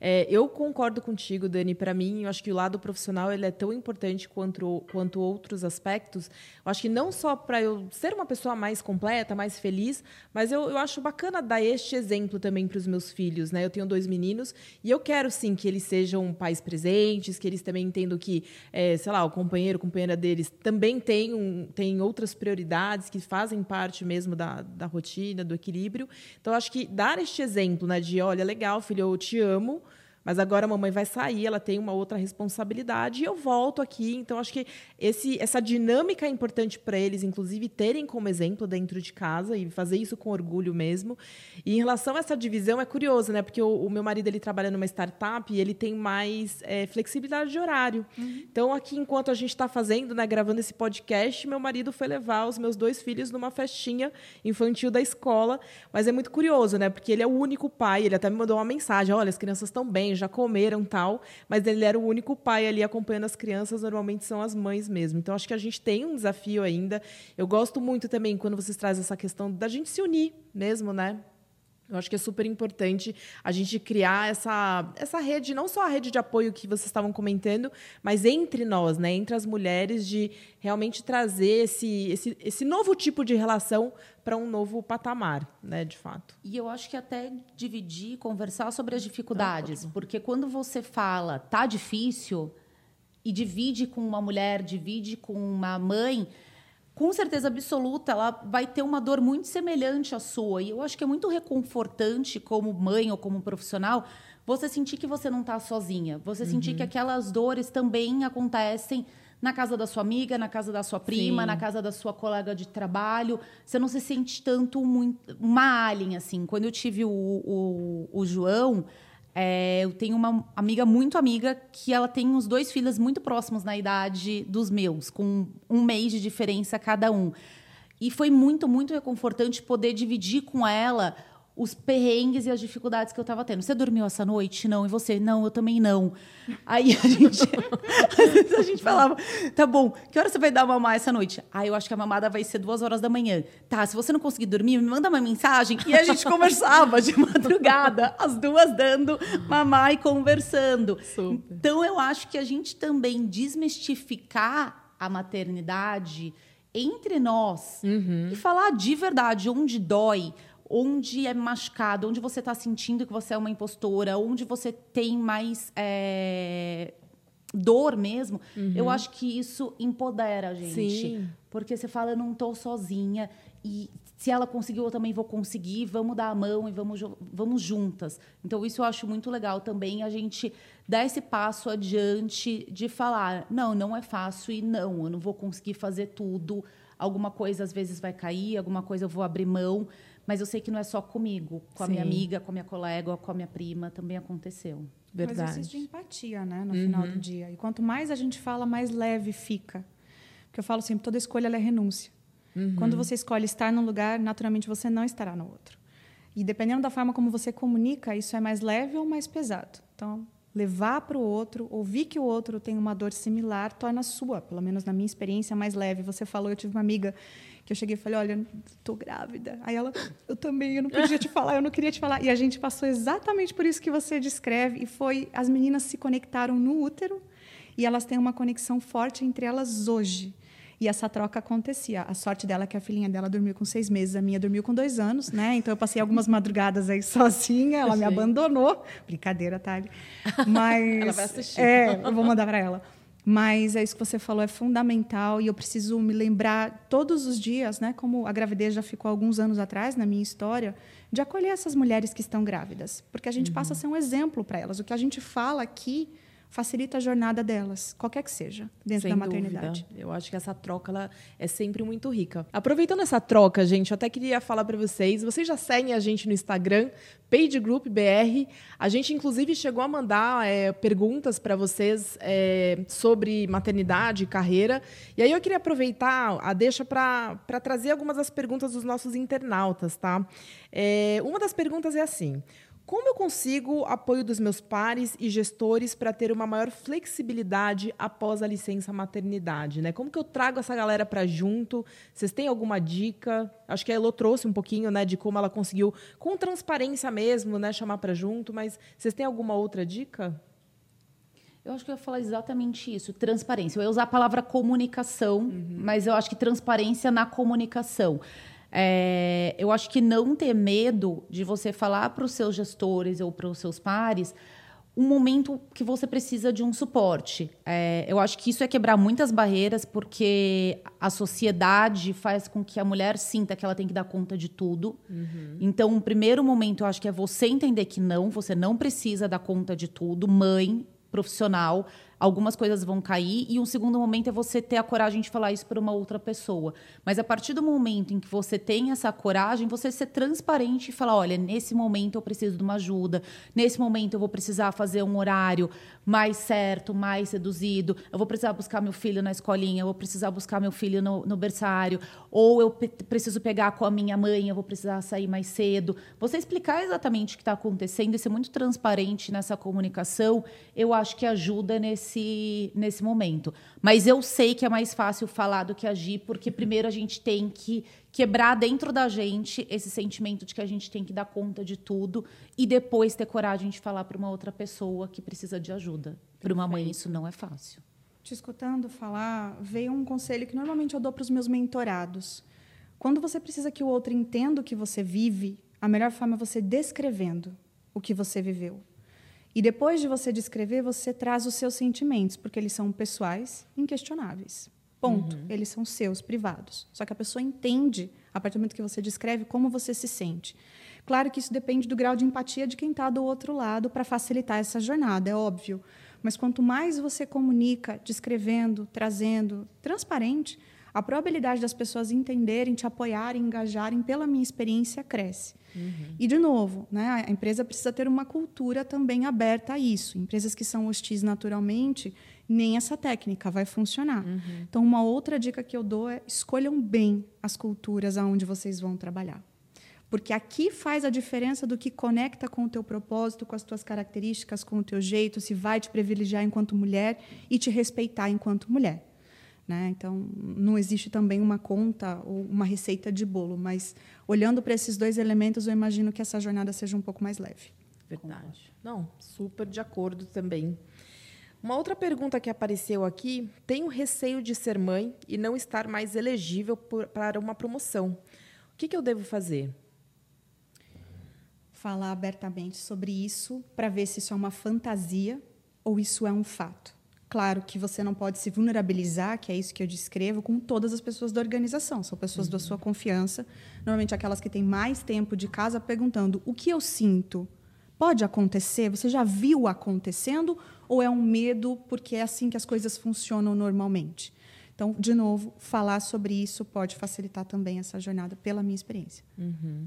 é, eu concordo contigo, Dani. Para mim, eu acho que o lado profissional ele é tão importante quanto, quanto outros aspectos. Eu acho que não só para eu ser uma pessoa mais completa, mais feliz, mas eu, eu acho bacana dar este exemplo também para os meus filhos. Né? Eu tenho dois meninos e eu quero sim que eles sejam pais presentes, que eles também entendam que, é, sei lá, o companheiro, companheira deles também tem, um, tem outras prioridades que fazem parte mesmo da, da rotina, do equilíbrio. Então, acho que dar este exemplo né, de, olha, legal, filho, eu te amo mas agora a mamãe vai sair, ela tem uma outra responsabilidade e eu volto aqui. Então, acho que esse, essa dinâmica é importante para eles, inclusive, terem como exemplo dentro de casa e fazer isso com orgulho mesmo. E em relação a essa divisão, é curioso, né? Porque o, o meu marido ele trabalha numa startup e ele tem mais é, flexibilidade de horário. Uhum. Então, aqui, enquanto a gente está fazendo, né, gravando esse podcast, meu marido foi levar os meus dois filhos numa festinha infantil da escola. Mas é muito curioso, né? Porque ele é o único pai, ele até me mandou uma mensagem: olha, as crianças estão bem já comeram tal, mas ele era o único pai ali acompanhando as crianças, normalmente são as mães mesmo. Então acho que a gente tem um desafio ainda. Eu gosto muito também quando vocês trazem essa questão da gente se unir mesmo, né? Eu acho que é super importante a gente criar essa, essa rede, não só a rede de apoio que vocês estavam comentando, mas entre nós, né, entre as mulheres, de realmente trazer esse, esse, esse novo tipo de relação para um novo patamar, né, de fato. E eu acho que até dividir, conversar sobre as dificuldades, ah, porque quando você fala tá difícil e divide com uma mulher, divide com uma mãe, com certeza absoluta, ela vai ter uma dor muito semelhante à sua. E eu acho que é muito reconfortante, como mãe ou como profissional, você sentir que você não está sozinha. Você uhum. sentir que aquelas dores também acontecem na casa da sua amiga, na casa da sua prima, Sim. na casa da sua colega de trabalho. Você não se sente tanto muito, uma alien, assim. Quando eu tive o, o, o João, é, eu tenho uma amiga muito amiga que ela tem os dois filhos muito próximos na idade dos meus, com um mês de diferença cada um. E foi muito, muito reconfortante poder dividir com ela os perrengues e as dificuldades que eu estava tendo. Você dormiu essa noite? Não. E você? Não, eu também não. Aí a gente, <laughs> às vezes a gente falava, tá bom, que hora você vai dar mamar essa noite? Ah, eu acho que a mamada vai ser duas horas da manhã. Tá, se você não conseguir dormir, me manda uma mensagem. E a gente conversava de <laughs> madrugada, as duas dando mamar e conversando. Super. Então eu acho que a gente também desmistificar a maternidade entre nós uhum. e falar de verdade onde dói, onde é machucado, onde você está sentindo que você é uma impostora, onde você tem mais é, dor mesmo, uhum. eu acho que isso empodera a gente. Sim. Porque você fala, eu não estou sozinha. E se ela conseguiu, eu também vou conseguir. Vamos dar a mão e vamos, vamos juntas. Então, isso eu acho muito legal também, a gente dar esse passo adiante de falar: não, não é fácil e não, eu não vou conseguir fazer tudo. Alguma coisa às vezes vai cair, alguma coisa eu vou abrir mão. Mas eu sei que não é só comigo, com a Sim. minha amiga, com a minha colega, com a minha prima, também aconteceu. Verdade. Mas existe empatia, né, no uhum. final do dia. E quanto mais a gente fala, mais leve fica. Porque eu falo sempre, toda escolha é renúncia. Uhum. Quando você escolhe estar num lugar, naturalmente você não estará no outro. E dependendo da forma como você comunica, isso é mais leve ou mais pesado. Então, levar para o outro, ouvir que o outro tem uma dor similar, torna sua, pelo menos na minha experiência, mais leve. Você falou, eu tive uma amiga que eu cheguei e falei, olha, estou grávida. Aí ela, eu também, eu não podia te falar, eu não queria te falar. E a gente passou exatamente por isso que você descreve, e foi, as meninas se conectaram no útero, e elas têm uma conexão forte entre elas hoje. E essa troca acontecia. A sorte dela é que a filhinha dela dormiu com seis meses, a minha dormiu com dois anos, né? Então eu passei algumas madrugadas aí <laughs> sozinha, ela me abandonou. Brincadeira, Thali. Mas. <laughs> ela vai assistir. É, eu vou mandar para ela. Mas é isso que você falou, é fundamental e eu preciso me lembrar todos os dias, né, como a gravidez já ficou alguns anos atrás na minha história, de acolher essas mulheres que estão grávidas, porque a gente uhum. passa a ser um exemplo para elas. O que a gente fala aqui facilita a jornada delas, qualquer que seja, dentro Sem da maternidade. Dúvida. Eu acho que essa troca ela é sempre muito rica. Aproveitando essa troca, gente, eu até queria falar para vocês, vocês já seguem a gente no Instagram, Page Group BR. A gente, inclusive, chegou a mandar é, perguntas para vocês é, sobre maternidade e carreira. E aí eu queria aproveitar a deixa para trazer algumas das perguntas dos nossos internautas, tá? É, uma das perguntas é assim: como eu consigo apoio dos meus pares e gestores para ter uma maior flexibilidade após a licença maternidade? Né? Como que eu trago essa galera para junto? Vocês têm alguma dica? Acho que a Elo trouxe um pouquinho né, de como ela conseguiu, com transparência mesmo, né, chamar para junto, mas vocês têm alguma outra dica? Eu acho que eu ia falar exatamente isso, transparência. Eu ia usar a palavra comunicação, uhum. mas eu acho que transparência na comunicação. É, eu acho que não ter medo de você falar para os seus gestores ou para os seus pares um momento que você precisa de um suporte. É, eu acho que isso é quebrar muitas barreiras, porque a sociedade faz com que a mulher sinta que ela tem que dar conta de tudo. Uhum. Então, o primeiro momento, eu acho que é você entender que não, você não precisa dar conta de tudo. Mãe, profissional, algumas coisas vão cair e um segundo momento é você ter a coragem de falar isso para uma outra pessoa. Mas a partir do momento em que você tem essa coragem, você ser transparente e falar, olha, nesse momento eu preciso de uma ajuda, nesse momento eu vou precisar fazer um horário mais certo, mais seduzido, eu vou precisar buscar meu filho na escolinha, eu vou precisar buscar meu filho no, no berçário, ou eu preciso pegar com a minha mãe, eu vou precisar sair mais cedo. Você explicar exatamente o que está acontecendo e ser muito transparente nessa comunicação, eu acho que ajuda nesse nesse, nesse momento. Mas eu sei que é mais fácil falar do que agir, porque primeiro a gente tem que quebrar dentro da gente esse sentimento de que a gente tem que dar conta de tudo e depois ter coragem de falar para uma outra pessoa que precisa de ajuda. Para uma mãe, isso não é fácil. Te escutando falar, veio um conselho que normalmente eu dou para os meus mentorados. Quando você precisa que o outro entenda o que você vive, a melhor forma é você descrevendo o que você viveu. E depois de você descrever, você traz os seus sentimentos, porque eles são pessoais, inquestionáveis. Ponto. Uhum. Eles são seus, privados. Só que a pessoa entende, a partir do momento que você descreve, como você se sente. Claro que isso depende do grau de empatia de quem está do outro lado para facilitar essa jornada, é óbvio. Mas quanto mais você comunica, descrevendo, trazendo, transparente, a probabilidade das pessoas entenderem, te apoiarem, engajarem, pela minha experiência, cresce. Uhum. E, de novo, né, a empresa precisa ter uma cultura também aberta a isso. Empresas que são hostis naturalmente, nem essa técnica vai funcionar. Uhum. Então, uma outra dica que eu dou é escolham bem as culturas aonde vocês vão trabalhar. Porque aqui faz a diferença do que conecta com o teu propósito, com as tuas características, com o teu jeito, se vai te privilegiar enquanto mulher e te respeitar enquanto mulher. Né? Então, não existe também uma conta ou uma receita de bolo, mas olhando para esses dois elementos, eu imagino que essa jornada seja um pouco mais leve. Verdade. Não, super de acordo também. Uma outra pergunta que apareceu aqui: tenho receio de ser mãe e não estar mais elegível por, para uma promoção. O que, que eu devo fazer? Falar abertamente sobre isso para ver se isso é uma fantasia ou isso é um fato. Claro que você não pode se vulnerabilizar, que é isso que eu descrevo, com todas as pessoas da organização. São pessoas uhum. da sua confiança, normalmente aquelas que têm mais tempo de casa, perguntando: o que eu sinto? Pode acontecer? Você já viu acontecendo? Ou é um medo porque é assim que as coisas funcionam normalmente? Então, de novo, falar sobre isso pode facilitar também essa jornada, pela minha experiência. Uhum.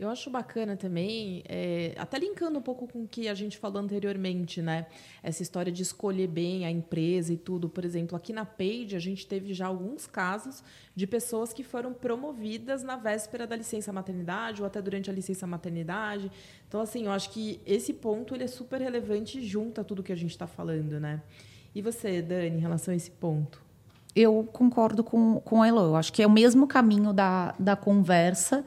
Eu acho bacana também, é, até linkando um pouco com o que a gente falou anteriormente, né? Essa história de escolher bem a empresa e tudo. Por exemplo, aqui na Page, a gente teve já alguns casos de pessoas que foram promovidas na véspera da licença maternidade ou até durante a licença maternidade. Então, assim, eu acho que esse ponto ele é super relevante e junta tudo que a gente está falando, né? E você, Dani, em relação a esse ponto? Eu concordo com, com a Elo. Eu acho que é o mesmo caminho da, da conversa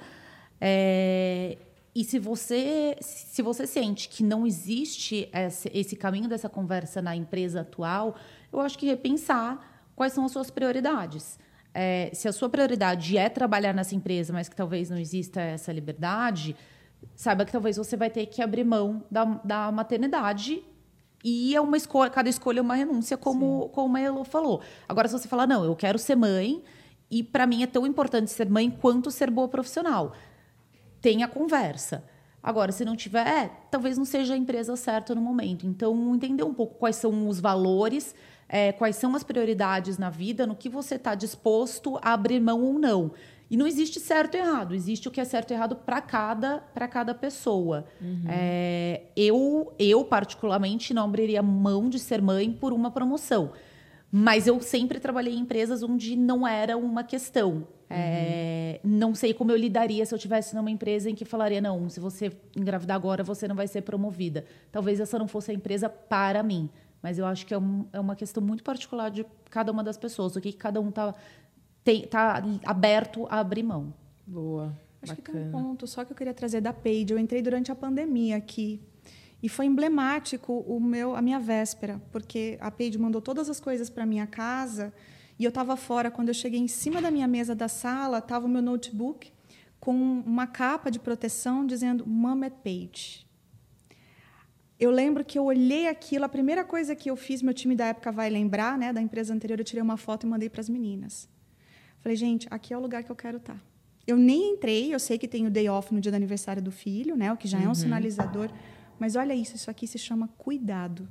é, e se você, se você sente que não existe esse, esse caminho dessa conversa na empresa atual, eu acho que repensar quais são as suas prioridades. É, se a sua prioridade é trabalhar nessa empresa, mas que talvez não exista essa liberdade, saiba que talvez você vai ter que abrir mão da, da maternidade e é uma escolha, cada escolha é uma renúncia, como, como a Elo falou. Agora, se você falar, não, eu quero ser mãe, e para mim é tão importante ser mãe quanto ser boa profissional tem a conversa. Agora, se não tiver, é, talvez não seja a empresa certa no momento. Então, entender um pouco quais são os valores, é, quais são as prioridades na vida, no que você está disposto a abrir mão ou não. E não existe certo e errado, existe o que é certo e errado para cada, cada pessoa. Uhum. É, eu, eu, particularmente, não abriria mão de ser mãe por uma promoção. Mas eu sempre trabalhei em empresas onde não era uma questão. É, não sei como eu lidaria se eu tivesse numa empresa em que falaria não, se você engravidar agora você não vai ser promovida. Talvez essa não fosse a empresa para mim, mas eu acho que é, um, é uma questão muito particular de cada uma das pessoas, o que cada um está tá aberto a abrir mão. Boa. Acho bacana. que tem um ponto só que eu queria trazer da Page. Eu entrei durante a pandemia aqui e foi emblemático o meu a minha véspera, porque a Page mandou todas as coisas para minha casa e eu estava fora, quando eu cheguei em cima da minha mesa da sala, estava o meu notebook com uma capa de proteção dizendo Mom at Page. eu lembro que eu olhei aquilo, a primeira coisa que eu fiz, meu time da época vai lembrar, né, da empresa anterior, eu tirei uma foto e mandei para as meninas. Falei, gente, aqui é o lugar que eu quero estar. Tá. Eu nem entrei, eu sei que tem o day off no dia do aniversário do filho, né, o que já uhum. é um uhum. sinalizador, mas olha isso, isso aqui se chama cuidado,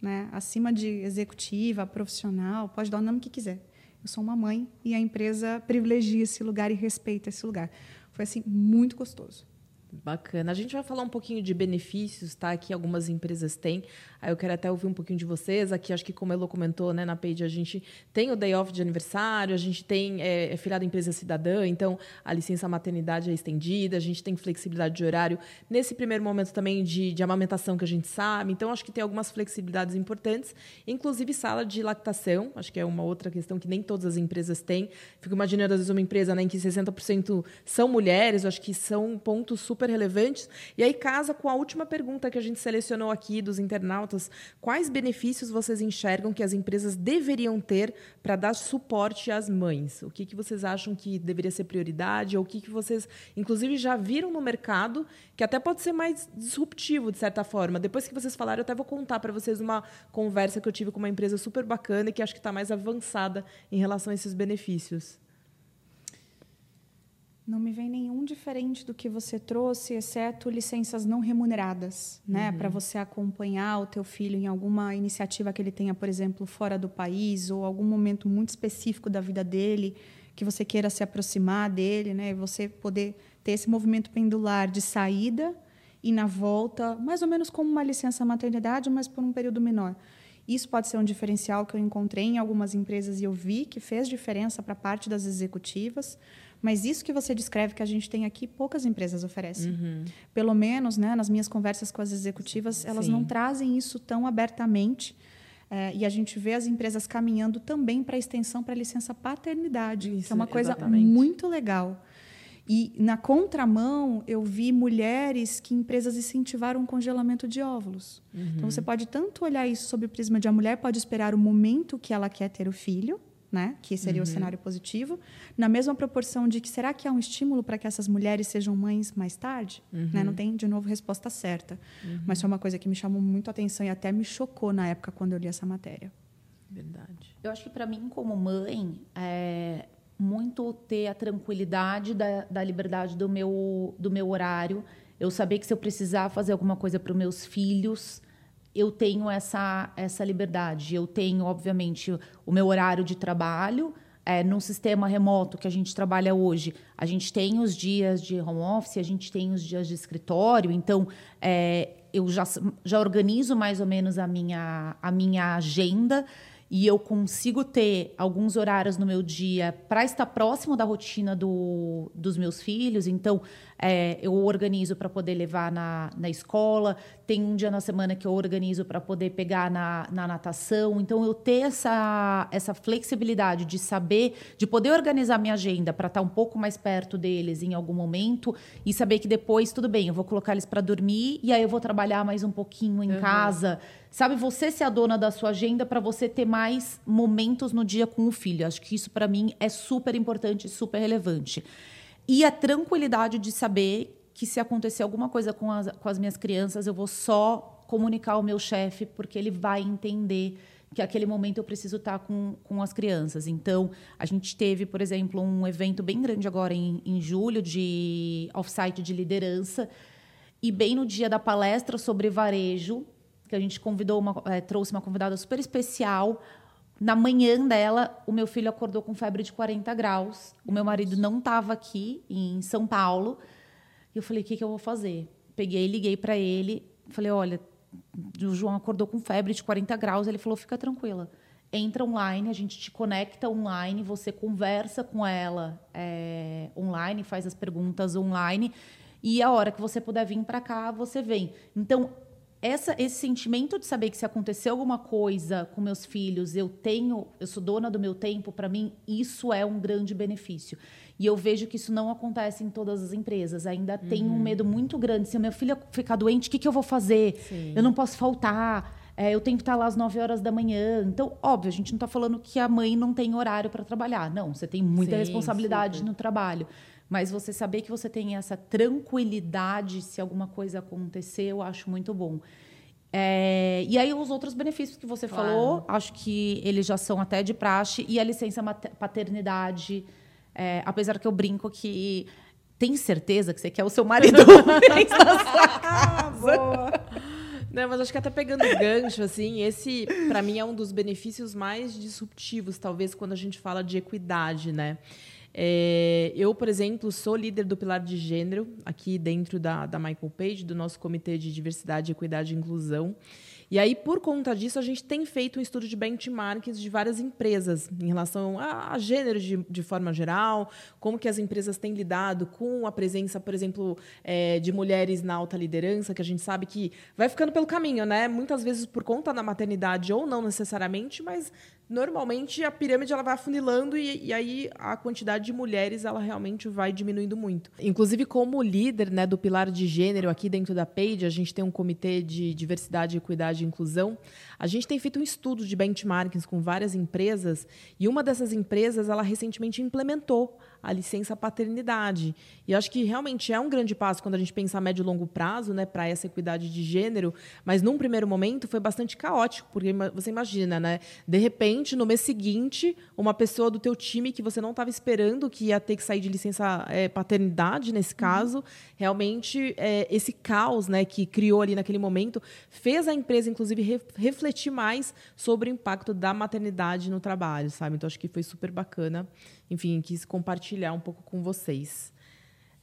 né? Acima de executiva, profissional, pode dar o nome que quiser. Eu sou uma mãe e a empresa privilegia esse lugar e respeita esse lugar. Foi assim muito gostoso. Bacana. A gente vai falar um pouquinho de benefícios, tá? Que algumas empresas têm. Aí eu quero até ouvir um pouquinho de vocês. Aqui, acho que como a Elo comentou, né, na page, a gente tem o day off de aniversário, a gente tem é, é filiado empresa cidadã, então a licença maternidade é estendida, a gente tem flexibilidade de horário. Nesse primeiro momento também de, de amamentação que a gente sabe. Então, acho que tem algumas flexibilidades importantes, inclusive sala de lactação. Acho que é uma outra questão que nem todas as empresas têm. Fico imaginando, às vezes, uma empresa né, em que 60% são mulheres, eu acho que são pontos super super relevantes. E aí casa com a última pergunta que a gente selecionou aqui dos internautas: quais benefícios vocês enxergam que as empresas deveriam ter para dar suporte às mães? O que, que vocês acham que deveria ser prioridade? Ou o que, que vocês, inclusive, já viram no mercado que até pode ser mais disruptivo, de certa forma? Depois que vocês falaram, eu até vou contar para vocês uma conversa que eu tive com uma empresa super bacana e que acho que está mais avançada em relação a esses benefícios. Não me vem nenhum diferente do que você trouxe, exceto licenças não remuneradas, né, uhum. para você acompanhar o teu filho em alguma iniciativa que ele tenha, por exemplo, fora do país ou algum momento muito específico da vida dele que você queira se aproximar dele, né, e você poder ter esse movimento pendular de saída e na volta, mais ou menos como uma licença maternidade, mas por um período menor. Isso pode ser um diferencial que eu encontrei em algumas empresas e eu vi que fez diferença para parte das executivas. Mas isso que você descreve que a gente tem aqui, poucas empresas oferecem. Uhum. Pelo menos, né, nas minhas conversas com as executivas, elas Sim. não trazem isso tão abertamente. É, e a gente vê as empresas caminhando também para a extensão para a licença paternidade, isso, que é uma coisa exatamente. muito legal. E na contramão, eu vi mulheres que empresas incentivaram o congelamento de óvulos. Uhum. Então você pode tanto olhar isso sob o prisma de a mulher pode esperar o momento que ela quer ter o filho, né? que seria uhum. o cenário positivo, na mesma proporção de que será que há um estímulo para que essas mulheres sejam mães mais tarde? Uhum. Né? Não tem, de novo, resposta certa. Uhum. Mas foi uma coisa que me chamou muito a atenção e até me chocou na época quando eu li essa matéria. Verdade. Eu acho que para mim, como mãe, é muito ter a tranquilidade da, da liberdade do meu, do meu horário. Eu saber que se eu precisar fazer alguma coisa para os meus filhos, eu tenho essa, essa liberdade. Eu tenho, obviamente, o meu horário de trabalho. É, no sistema remoto que a gente trabalha hoje, a gente tem os dias de home office, a gente tem os dias de escritório, então é, eu já, já organizo mais ou menos a minha, a minha agenda e eu consigo ter alguns horários no meu dia para estar próximo da rotina do, dos meus filhos. Então, é, eu organizo para poder levar na, na escola. Tem um dia na semana que eu organizo para poder pegar na, na natação. Então, eu ter essa, essa flexibilidade de saber, de poder organizar minha agenda para estar um pouco mais perto deles em algum momento e saber que depois, tudo bem, eu vou colocar eles para dormir e aí eu vou trabalhar mais um pouquinho em uhum. casa Sabe, você ser a dona da sua agenda para você ter mais momentos no dia com o filho. Acho que isso para mim é super importante, super relevante. E a tranquilidade de saber que se acontecer alguma coisa com as, com as minhas crianças, eu vou só comunicar ao meu chefe, porque ele vai entender que aquele momento eu preciso estar com, com as crianças. Então, a gente teve, por exemplo, um evento bem grande agora em, em julho de offsite de liderança. E bem no dia da palestra sobre varejo, que a gente convidou uma, é, trouxe uma convidada super especial. Na manhã dela, o meu filho acordou com febre de 40 graus. O meu marido não estava aqui em São Paulo. E eu falei: o que, que eu vou fazer? Peguei, liguei para ele. Falei: olha, o João acordou com febre de 40 graus. Ele falou: fica tranquila. Entra online, a gente te conecta online, você conversa com ela é, online, faz as perguntas online. E a hora que você puder vir para cá, você vem. Então, essa, esse sentimento de saber que se acontecer alguma coisa com meus filhos, eu tenho, eu sou dona do meu tempo, para mim isso é um grande benefício. E eu vejo que isso não acontece em todas as empresas. Ainda uhum. tem um medo muito grande. Se a minha filha ficar doente, o que, que eu vou fazer? Sim. Eu não posso faltar. É, eu tenho que estar lá às 9 horas da manhã. Então, óbvio, a gente não está falando que a mãe não tem horário para trabalhar. Não, você tem muita Sim, responsabilidade super. no trabalho. Mas você saber que você tem essa tranquilidade se alguma coisa acontecer, eu acho muito bom. É, e aí os outros benefícios que você claro. falou, acho que eles já são até de praxe. E a licença paternidade, é, apesar que eu brinco que tem certeza que você quer o seu marido <laughs> na sua casa. Boa. Não, mas acho que até pegando gancho, assim, esse, para mim, é um dos benefícios mais disruptivos, talvez, quando a gente fala de equidade, né? É, eu, por exemplo, sou líder do pilar de gênero aqui dentro da, da Michael Page, do nosso Comitê de Diversidade, Equidade e Inclusão. E aí, por conta disso, a gente tem feito um estudo de benchmarks de várias empresas em relação a, a gênero de, de, forma geral, como que as empresas têm lidado com a presença, por exemplo, é, de mulheres na alta liderança, que a gente sabe que vai ficando pelo caminho, né? Muitas vezes por conta da maternidade ou não necessariamente, mas normalmente a pirâmide ela vai afunilando e, e, aí a quantidade de mulheres ela realmente vai diminuindo muito. Inclusive como líder né, do pilar de gênero aqui dentro da Page, a gente tem um comitê de diversidade, equidade e inclusão. A gente tem feito um estudo de benchmarkings com várias empresas e uma dessas empresas ela recentemente implementou a licença paternidade. E acho que realmente é um grande passo quando a gente pensa a médio e longo prazo, né, para essa equidade de gênero, mas num primeiro momento foi bastante caótico, porque você imagina, né, de repente, no mês seguinte, uma pessoa do teu time que você não estava esperando que ia ter que sair de licença é, paternidade, nesse caso, uhum. realmente é, esse caos, né, que criou ali naquele momento, fez a empresa, inclusive, re refletir mais sobre o impacto da maternidade no trabalho, sabe? Então acho que foi super bacana enfim, quis compartilhar um pouco com vocês.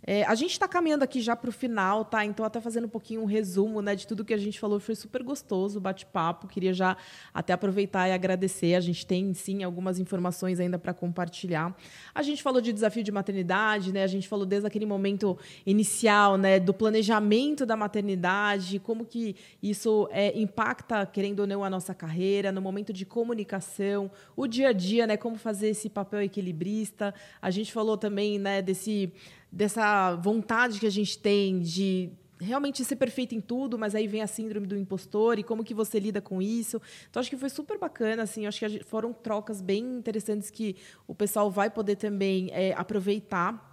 É, a gente está caminhando aqui já para o final, tá? Então, até fazendo um pouquinho um resumo né, de tudo que a gente falou. Foi super gostoso o bate-papo. Queria já até aproveitar e agradecer. A gente tem, sim, algumas informações ainda para compartilhar. A gente falou de desafio de maternidade, né? A gente falou desde aquele momento inicial, né? Do planejamento da maternidade, como que isso é, impacta, querendo ou não, a nossa carreira, no momento de comunicação, o dia a dia, né? Como fazer esse papel equilibrista. A gente falou também, né, desse dessa vontade que a gente tem de realmente ser perfeito em tudo, mas aí vem a síndrome do impostor e como que você lida com isso. Então acho que foi super bacana, assim, acho que foram trocas bem interessantes que o pessoal vai poder também é, aproveitar.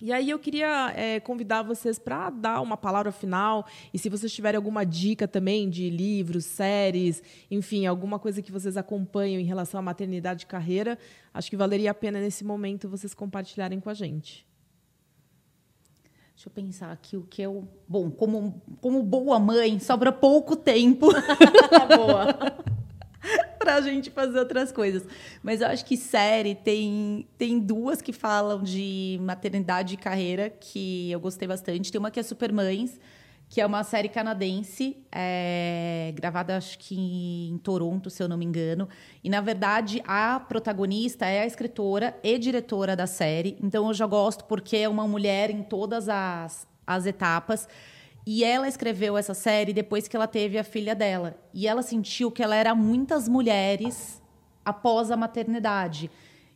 E aí eu queria é, convidar vocês para dar uma palavra final e se vocês tiverem alguma dica também de livros, séries, enfim, alguma coisa que vocês acompanham em relação à maternidade e carreira, acho que valeria a pena nesse momento vocês compartilharem com a gente. Deixa eu pensar aqui o que eu. Bom, como, como boa mãe, sobra pouco tempo. <laughs> boa. <laughs> para a gente fazer outras coisas. Mas eu acho que série tem, tem duas que falam de maternidade e carreira que eu gostei bastante. Tem uma que é Supermães, que é uma série canadense, é, gravada acho que em Toronto, se eu não me engano. E, na verdade, a protagonista é a escritora e diretora da série. Então, eu já gosto porque é uma mulher em todas as, as etapas. E ela escreveu essa série depois que ela teve a filha dela. E ela sentiu que ela era muitas mulheres após a maternidade.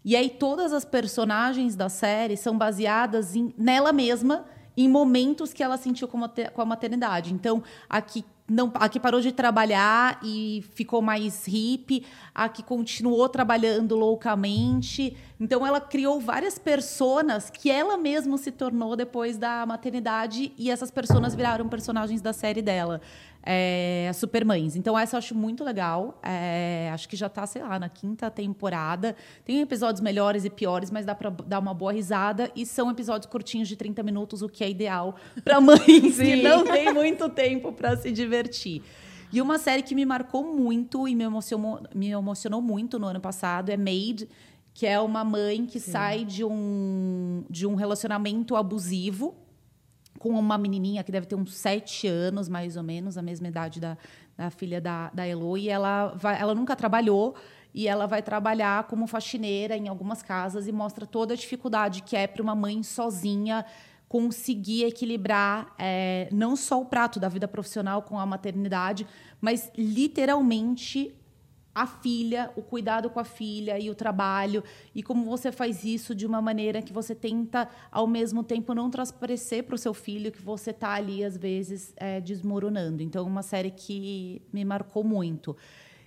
E aí, todas as personagens da série são baseadas em, nela mesma em momentos que ela sentiu com a maternidade. Então, aqui não, a que parou de trabalhar e ficou mais hippie, a que continuou trabalhando loucamente. Então ela criou várias personas que ela mesma se tornou depois da maternidade e essas personas viraram personagens da série dela é, Supermães. Então, essa eu acho muito legal. É, acho que já está, sei lá, na quinta temporada. Tem episódios melhores e piores, mas dá para dar uma boa risada. E são episódios curtinhos de 30 minutos, o que é ideal para <laughs> mães que não tem muito tempo para se divertir. E uma série que me marcou muito e me emocionou, me emocionou muito no ano passado é Made, que é uma mãe que Sim. sai de um, de um relacionamento abusivo com uma menininha que deve ter uns sete anos, mais ou menos, a mesma idade da, da filha da, da Elo, e ela, vai, ela nunca trabalhou e ela vai trabalhar como faxineira em algumas casas e mostra toda a dificuldade que é para uma mãe sozinha conseguir equilibrar é, não só o prato da vida profissional com a maternidade, mas literalmente a filha, o cuidado com a filha e o trabalho, e como você faz isso de uma maneira que você tenta, ao mesmo tempo, não transparecer para o seu filho que você está ali, às vezes, é, desmoronando. Então, uma série que me marcou muito.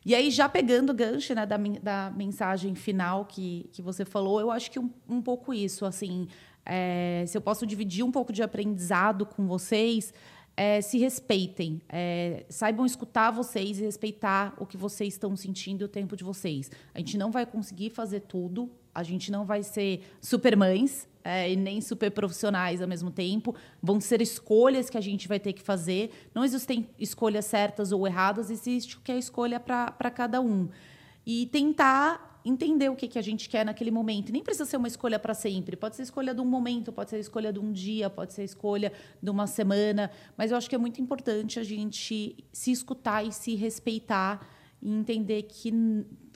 E aí, já pegando o gancho né, da, da mensagem final que, que você falou, eu acho que um, um pouco isso, assim, é, se eu posso dividir um pouco de aprendizado com vocês, é, se respeitem, é, saibam escutar vocês e respeitar o que vocês estão sentindo e o tempo de vocês. A gente não vai conseguir fazer tudo, a gente não vai ser super mães é, e nem super profissionais ao mesmo tempo. Vão ser escolhas que a gente vai ter que fazer. Não existem escolhas certas ou erradas, existe o que é escolha para cada um. E tentar entender o que, que a gente quer naquele momento. Nem precisa ser uma escolha para sempre. Pode ser escolha de um momento, pode ser escolha de um dia, pode ser escolha de uma semana. Mas eu acho que é muito importante a gente se escutar e se respeitar e entender que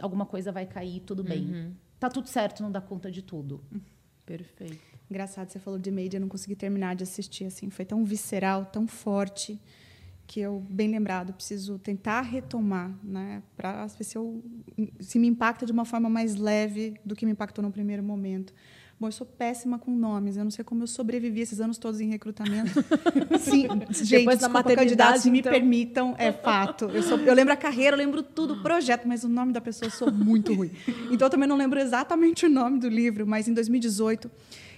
alguma coisa vai cair, tudo bem. Uhum. Tá tudo certo, não dá conta de tudo. Perfeito. Engraçado, você falou de Made, eu não consegui terminar de assistir assim, foi tão visceral, tão forte que eu bem lembrado preciso tentar retomar, né, para ver se eu se me impacta de uma forma mais leve do que me impactou no primeiro momento. Bom, eu sou péssima com nomes. Eu não sei como eu sobrevivi esses anos todos em recrutamento. <laughs> Sim, gente, Depois da maternidade, então... me permitam, é fato. Eu, sou, eu lembro a carreira, eu lembro tudo, o projeto, mas o nome da pessoa eu sou muito ruim. Então eu também não lembro exatamente o nome do livro, mas em 2018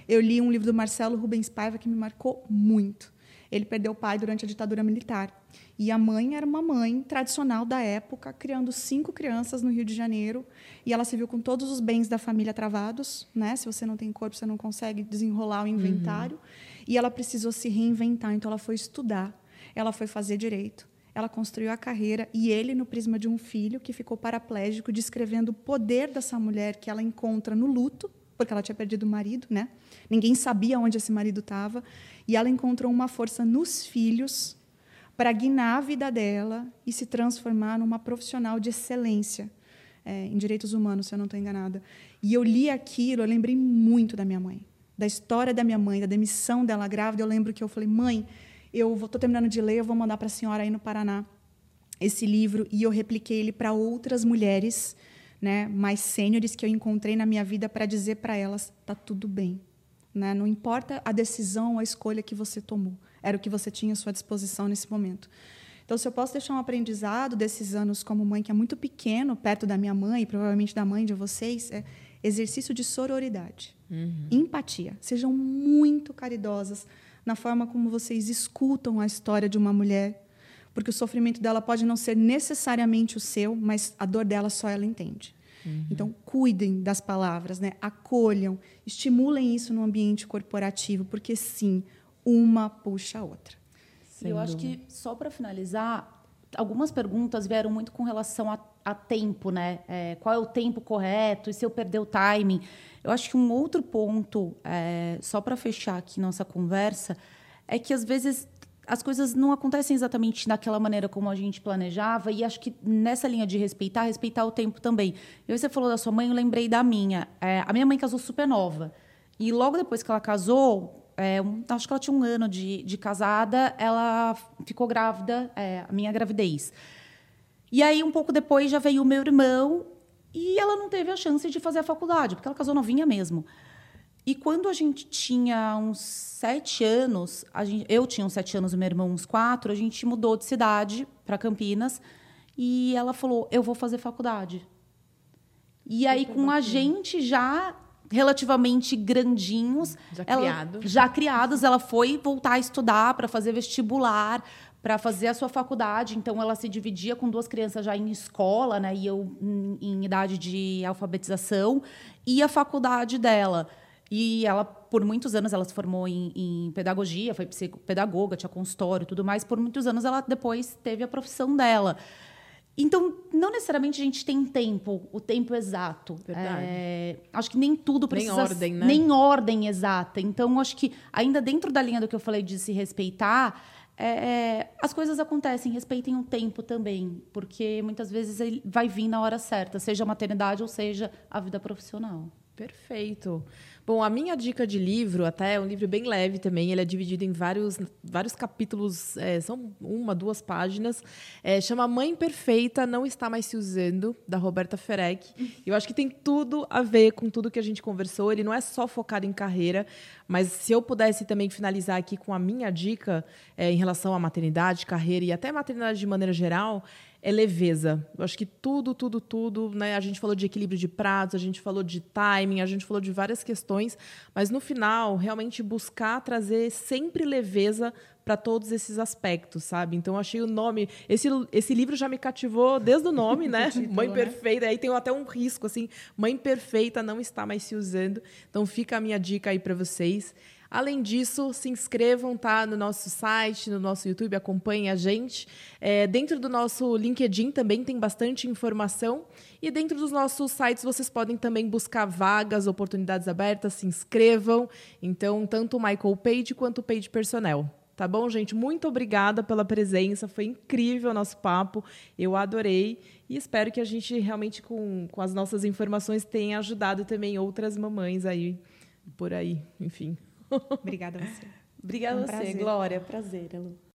eu li um livro do Marcelo Rubens Paiva que me marcou muito. Ele perdeu o pai durante a ditadura militar. E a mãe era uma mãe tradicional da época, criando cinco crianças no Rio de Janeiro. E ela se viu com todos os bens da família travados. Né? Se você não tem corpo, você não consegue desenrolar o inventário. Uhum. E ela precisou se reinventar. Então, ela foi estudar, ela foi fazer direito. Ela construiu a carreira e ele, no prisma de um filho que ficou paraplégico, descrevendo o poder dessa mulher que ela encontra no luto, porque ela tinha perdido o marido, né? Ninguém sabia onde esse marido estava. E ela encontrou uma força nos filhos para guinar a vida dela e se transformar numa profissional de excelência é, em direitos humanos, se eu não estou enganada. E eu li aquilo, eu lembrei muito da minha mãe, da história da minha mãe, da demissão dela grávida. Eu lembro que eu falei, mãe, eu estou terminando de ler, eu vou mandar para a senhora aí no Paraná esse livro e eu repliquei ele para outras mulheres, né, mais sêniores que eu encontrei na minha vida para dizer para elas, tá tudo bem, né? Não importa a decisão, a escolha que você tomou, era o que você tinha à sua disposição nesse momento. Então, se eu posso deixar um aprendizado desses anos como mãe, que é muito pequeno, perto da minha mãe, e provavelmente da mãe de vocês, é exercício de sororidade, uhum. empatia. Sejam muito caridosas na forma como vocês escutam a história de uma mulher, porque o sofrimento dela pode não ser necessariamente o seu, mas a dor dela só ela entende. Uhum. Então, cuidem das palavras, né? acolham, estimulem isso no ambiente corporativo, porque sim, uma puxa a outra. Sem eu dúvida. acho que, só para finalizar, algumas perguntas vieram muito com relação a, a tempo, né? É, qual é o tempo correto e se eu perder o timing. Eu acho que um outro ponto, é, só para fechar aqui nossa conversa, é que às vezes as coisas não acontecem exatamente daquela maneira como a gente planejava e acho que nessa linha de respeitar, respeitar o tempo também. E você falou da sua mãe, eu lembrei da minha. É, a minha mãe casou super nova e logo depois que ela casou, é, um, acho que ela tinha um ano de, de casada, ela ficou grávida, é, a minha gravidez. E aí um pouco depois já veio o meu irmão e ela não teve a chance de fazer a faculdade porque ela casou novinha mesmo. E quando a gente tinha uns sete anos, gente, eu tinha uns sete anos, meu irmão uns quatro, a gente mudou de cidade para Campinas e ela falou: Eu vou fazer faculdade. E aí, com a gente já relativamente grandinhos, já, ela, criado. já criados, ela foi voltar a estudar para fazer vestibular, para fazer a sua faculdade. Então, ela se dividia com duas crianças já em escola, né? E eu em, em idade de alfabetização, e a faculdade dela. E ela, por muitos anos, ela se formou em, em pedagogia, foi psicopedagoga, tinha consultório e tudo mais. Por muitos anos, ela depois teve a profissão dela. Então, não necessariamente a gente tem tempo, o tempo exato. Verdade. É, acho que nem tudo precisa... Nem ordem, né? Nem ordem exata. Então, acho que ainda dentro da linha do que eu falei de se respeitar, é, as coisas acontecem, respeitem o tempo também. Porque muitas vezes ele vai vir na hora certa, seja a maternidade ou seja a vida profissional. Perfeito. Bom, a minha dica de livro, até é um livro bem leve também, ele é dividido em vários, vários capítulos, é, são uma, duas páginas. É, chama Mãe Perfeita Não Está Mais Se Usando, da Roberta Ferec. Eu acho que tem tudo a ver com tudo que a gente conversou. Ele não é só focado em carreira, mas se eu pudesse também finalizar aqui com a minha dica é, em relação à maternidade, carreira e até maternidade de maneira geral, é leveza. Eu acho que tudo, tudo, tudo, né? A gente falou de equilíbrio de pratos, a gente falou de timing, a gente falou de várias questões, mas no final, realmente buscar trazer sempre leveza para todos esses aspectos, sabe? Então achei o nome, esse, esse livro já me cativou desde o nome, né? <laughs> título, Mãe né? Perfeita. Aí tem até um risco assim, Mãe Perfeita não está mais se usando. Então fica a minha dica aí para vocês. Além disso, se inscrevam tá, no nosso site, no nosso YouTube, acompanhem a gente. É, dentro do nosso LinkedIn também tem bastante informação. E dentro dos nossos sites vocês podem também buscar vagas, oportunidades abertas, se inscrevam. Então, tanto o Michael Page quanto o Page Personnel. Tá bom, gente? Muito obrigada pela presença. Foi incrível o nosso papo. Eu adorei. E espero que a gente realmente, com, com as nossas informações, tenha ajudado também outras mamães aí por aí. Enfim. Obrigada a você. Obrigada um a você, prazer. Glória. Prazer, Elu.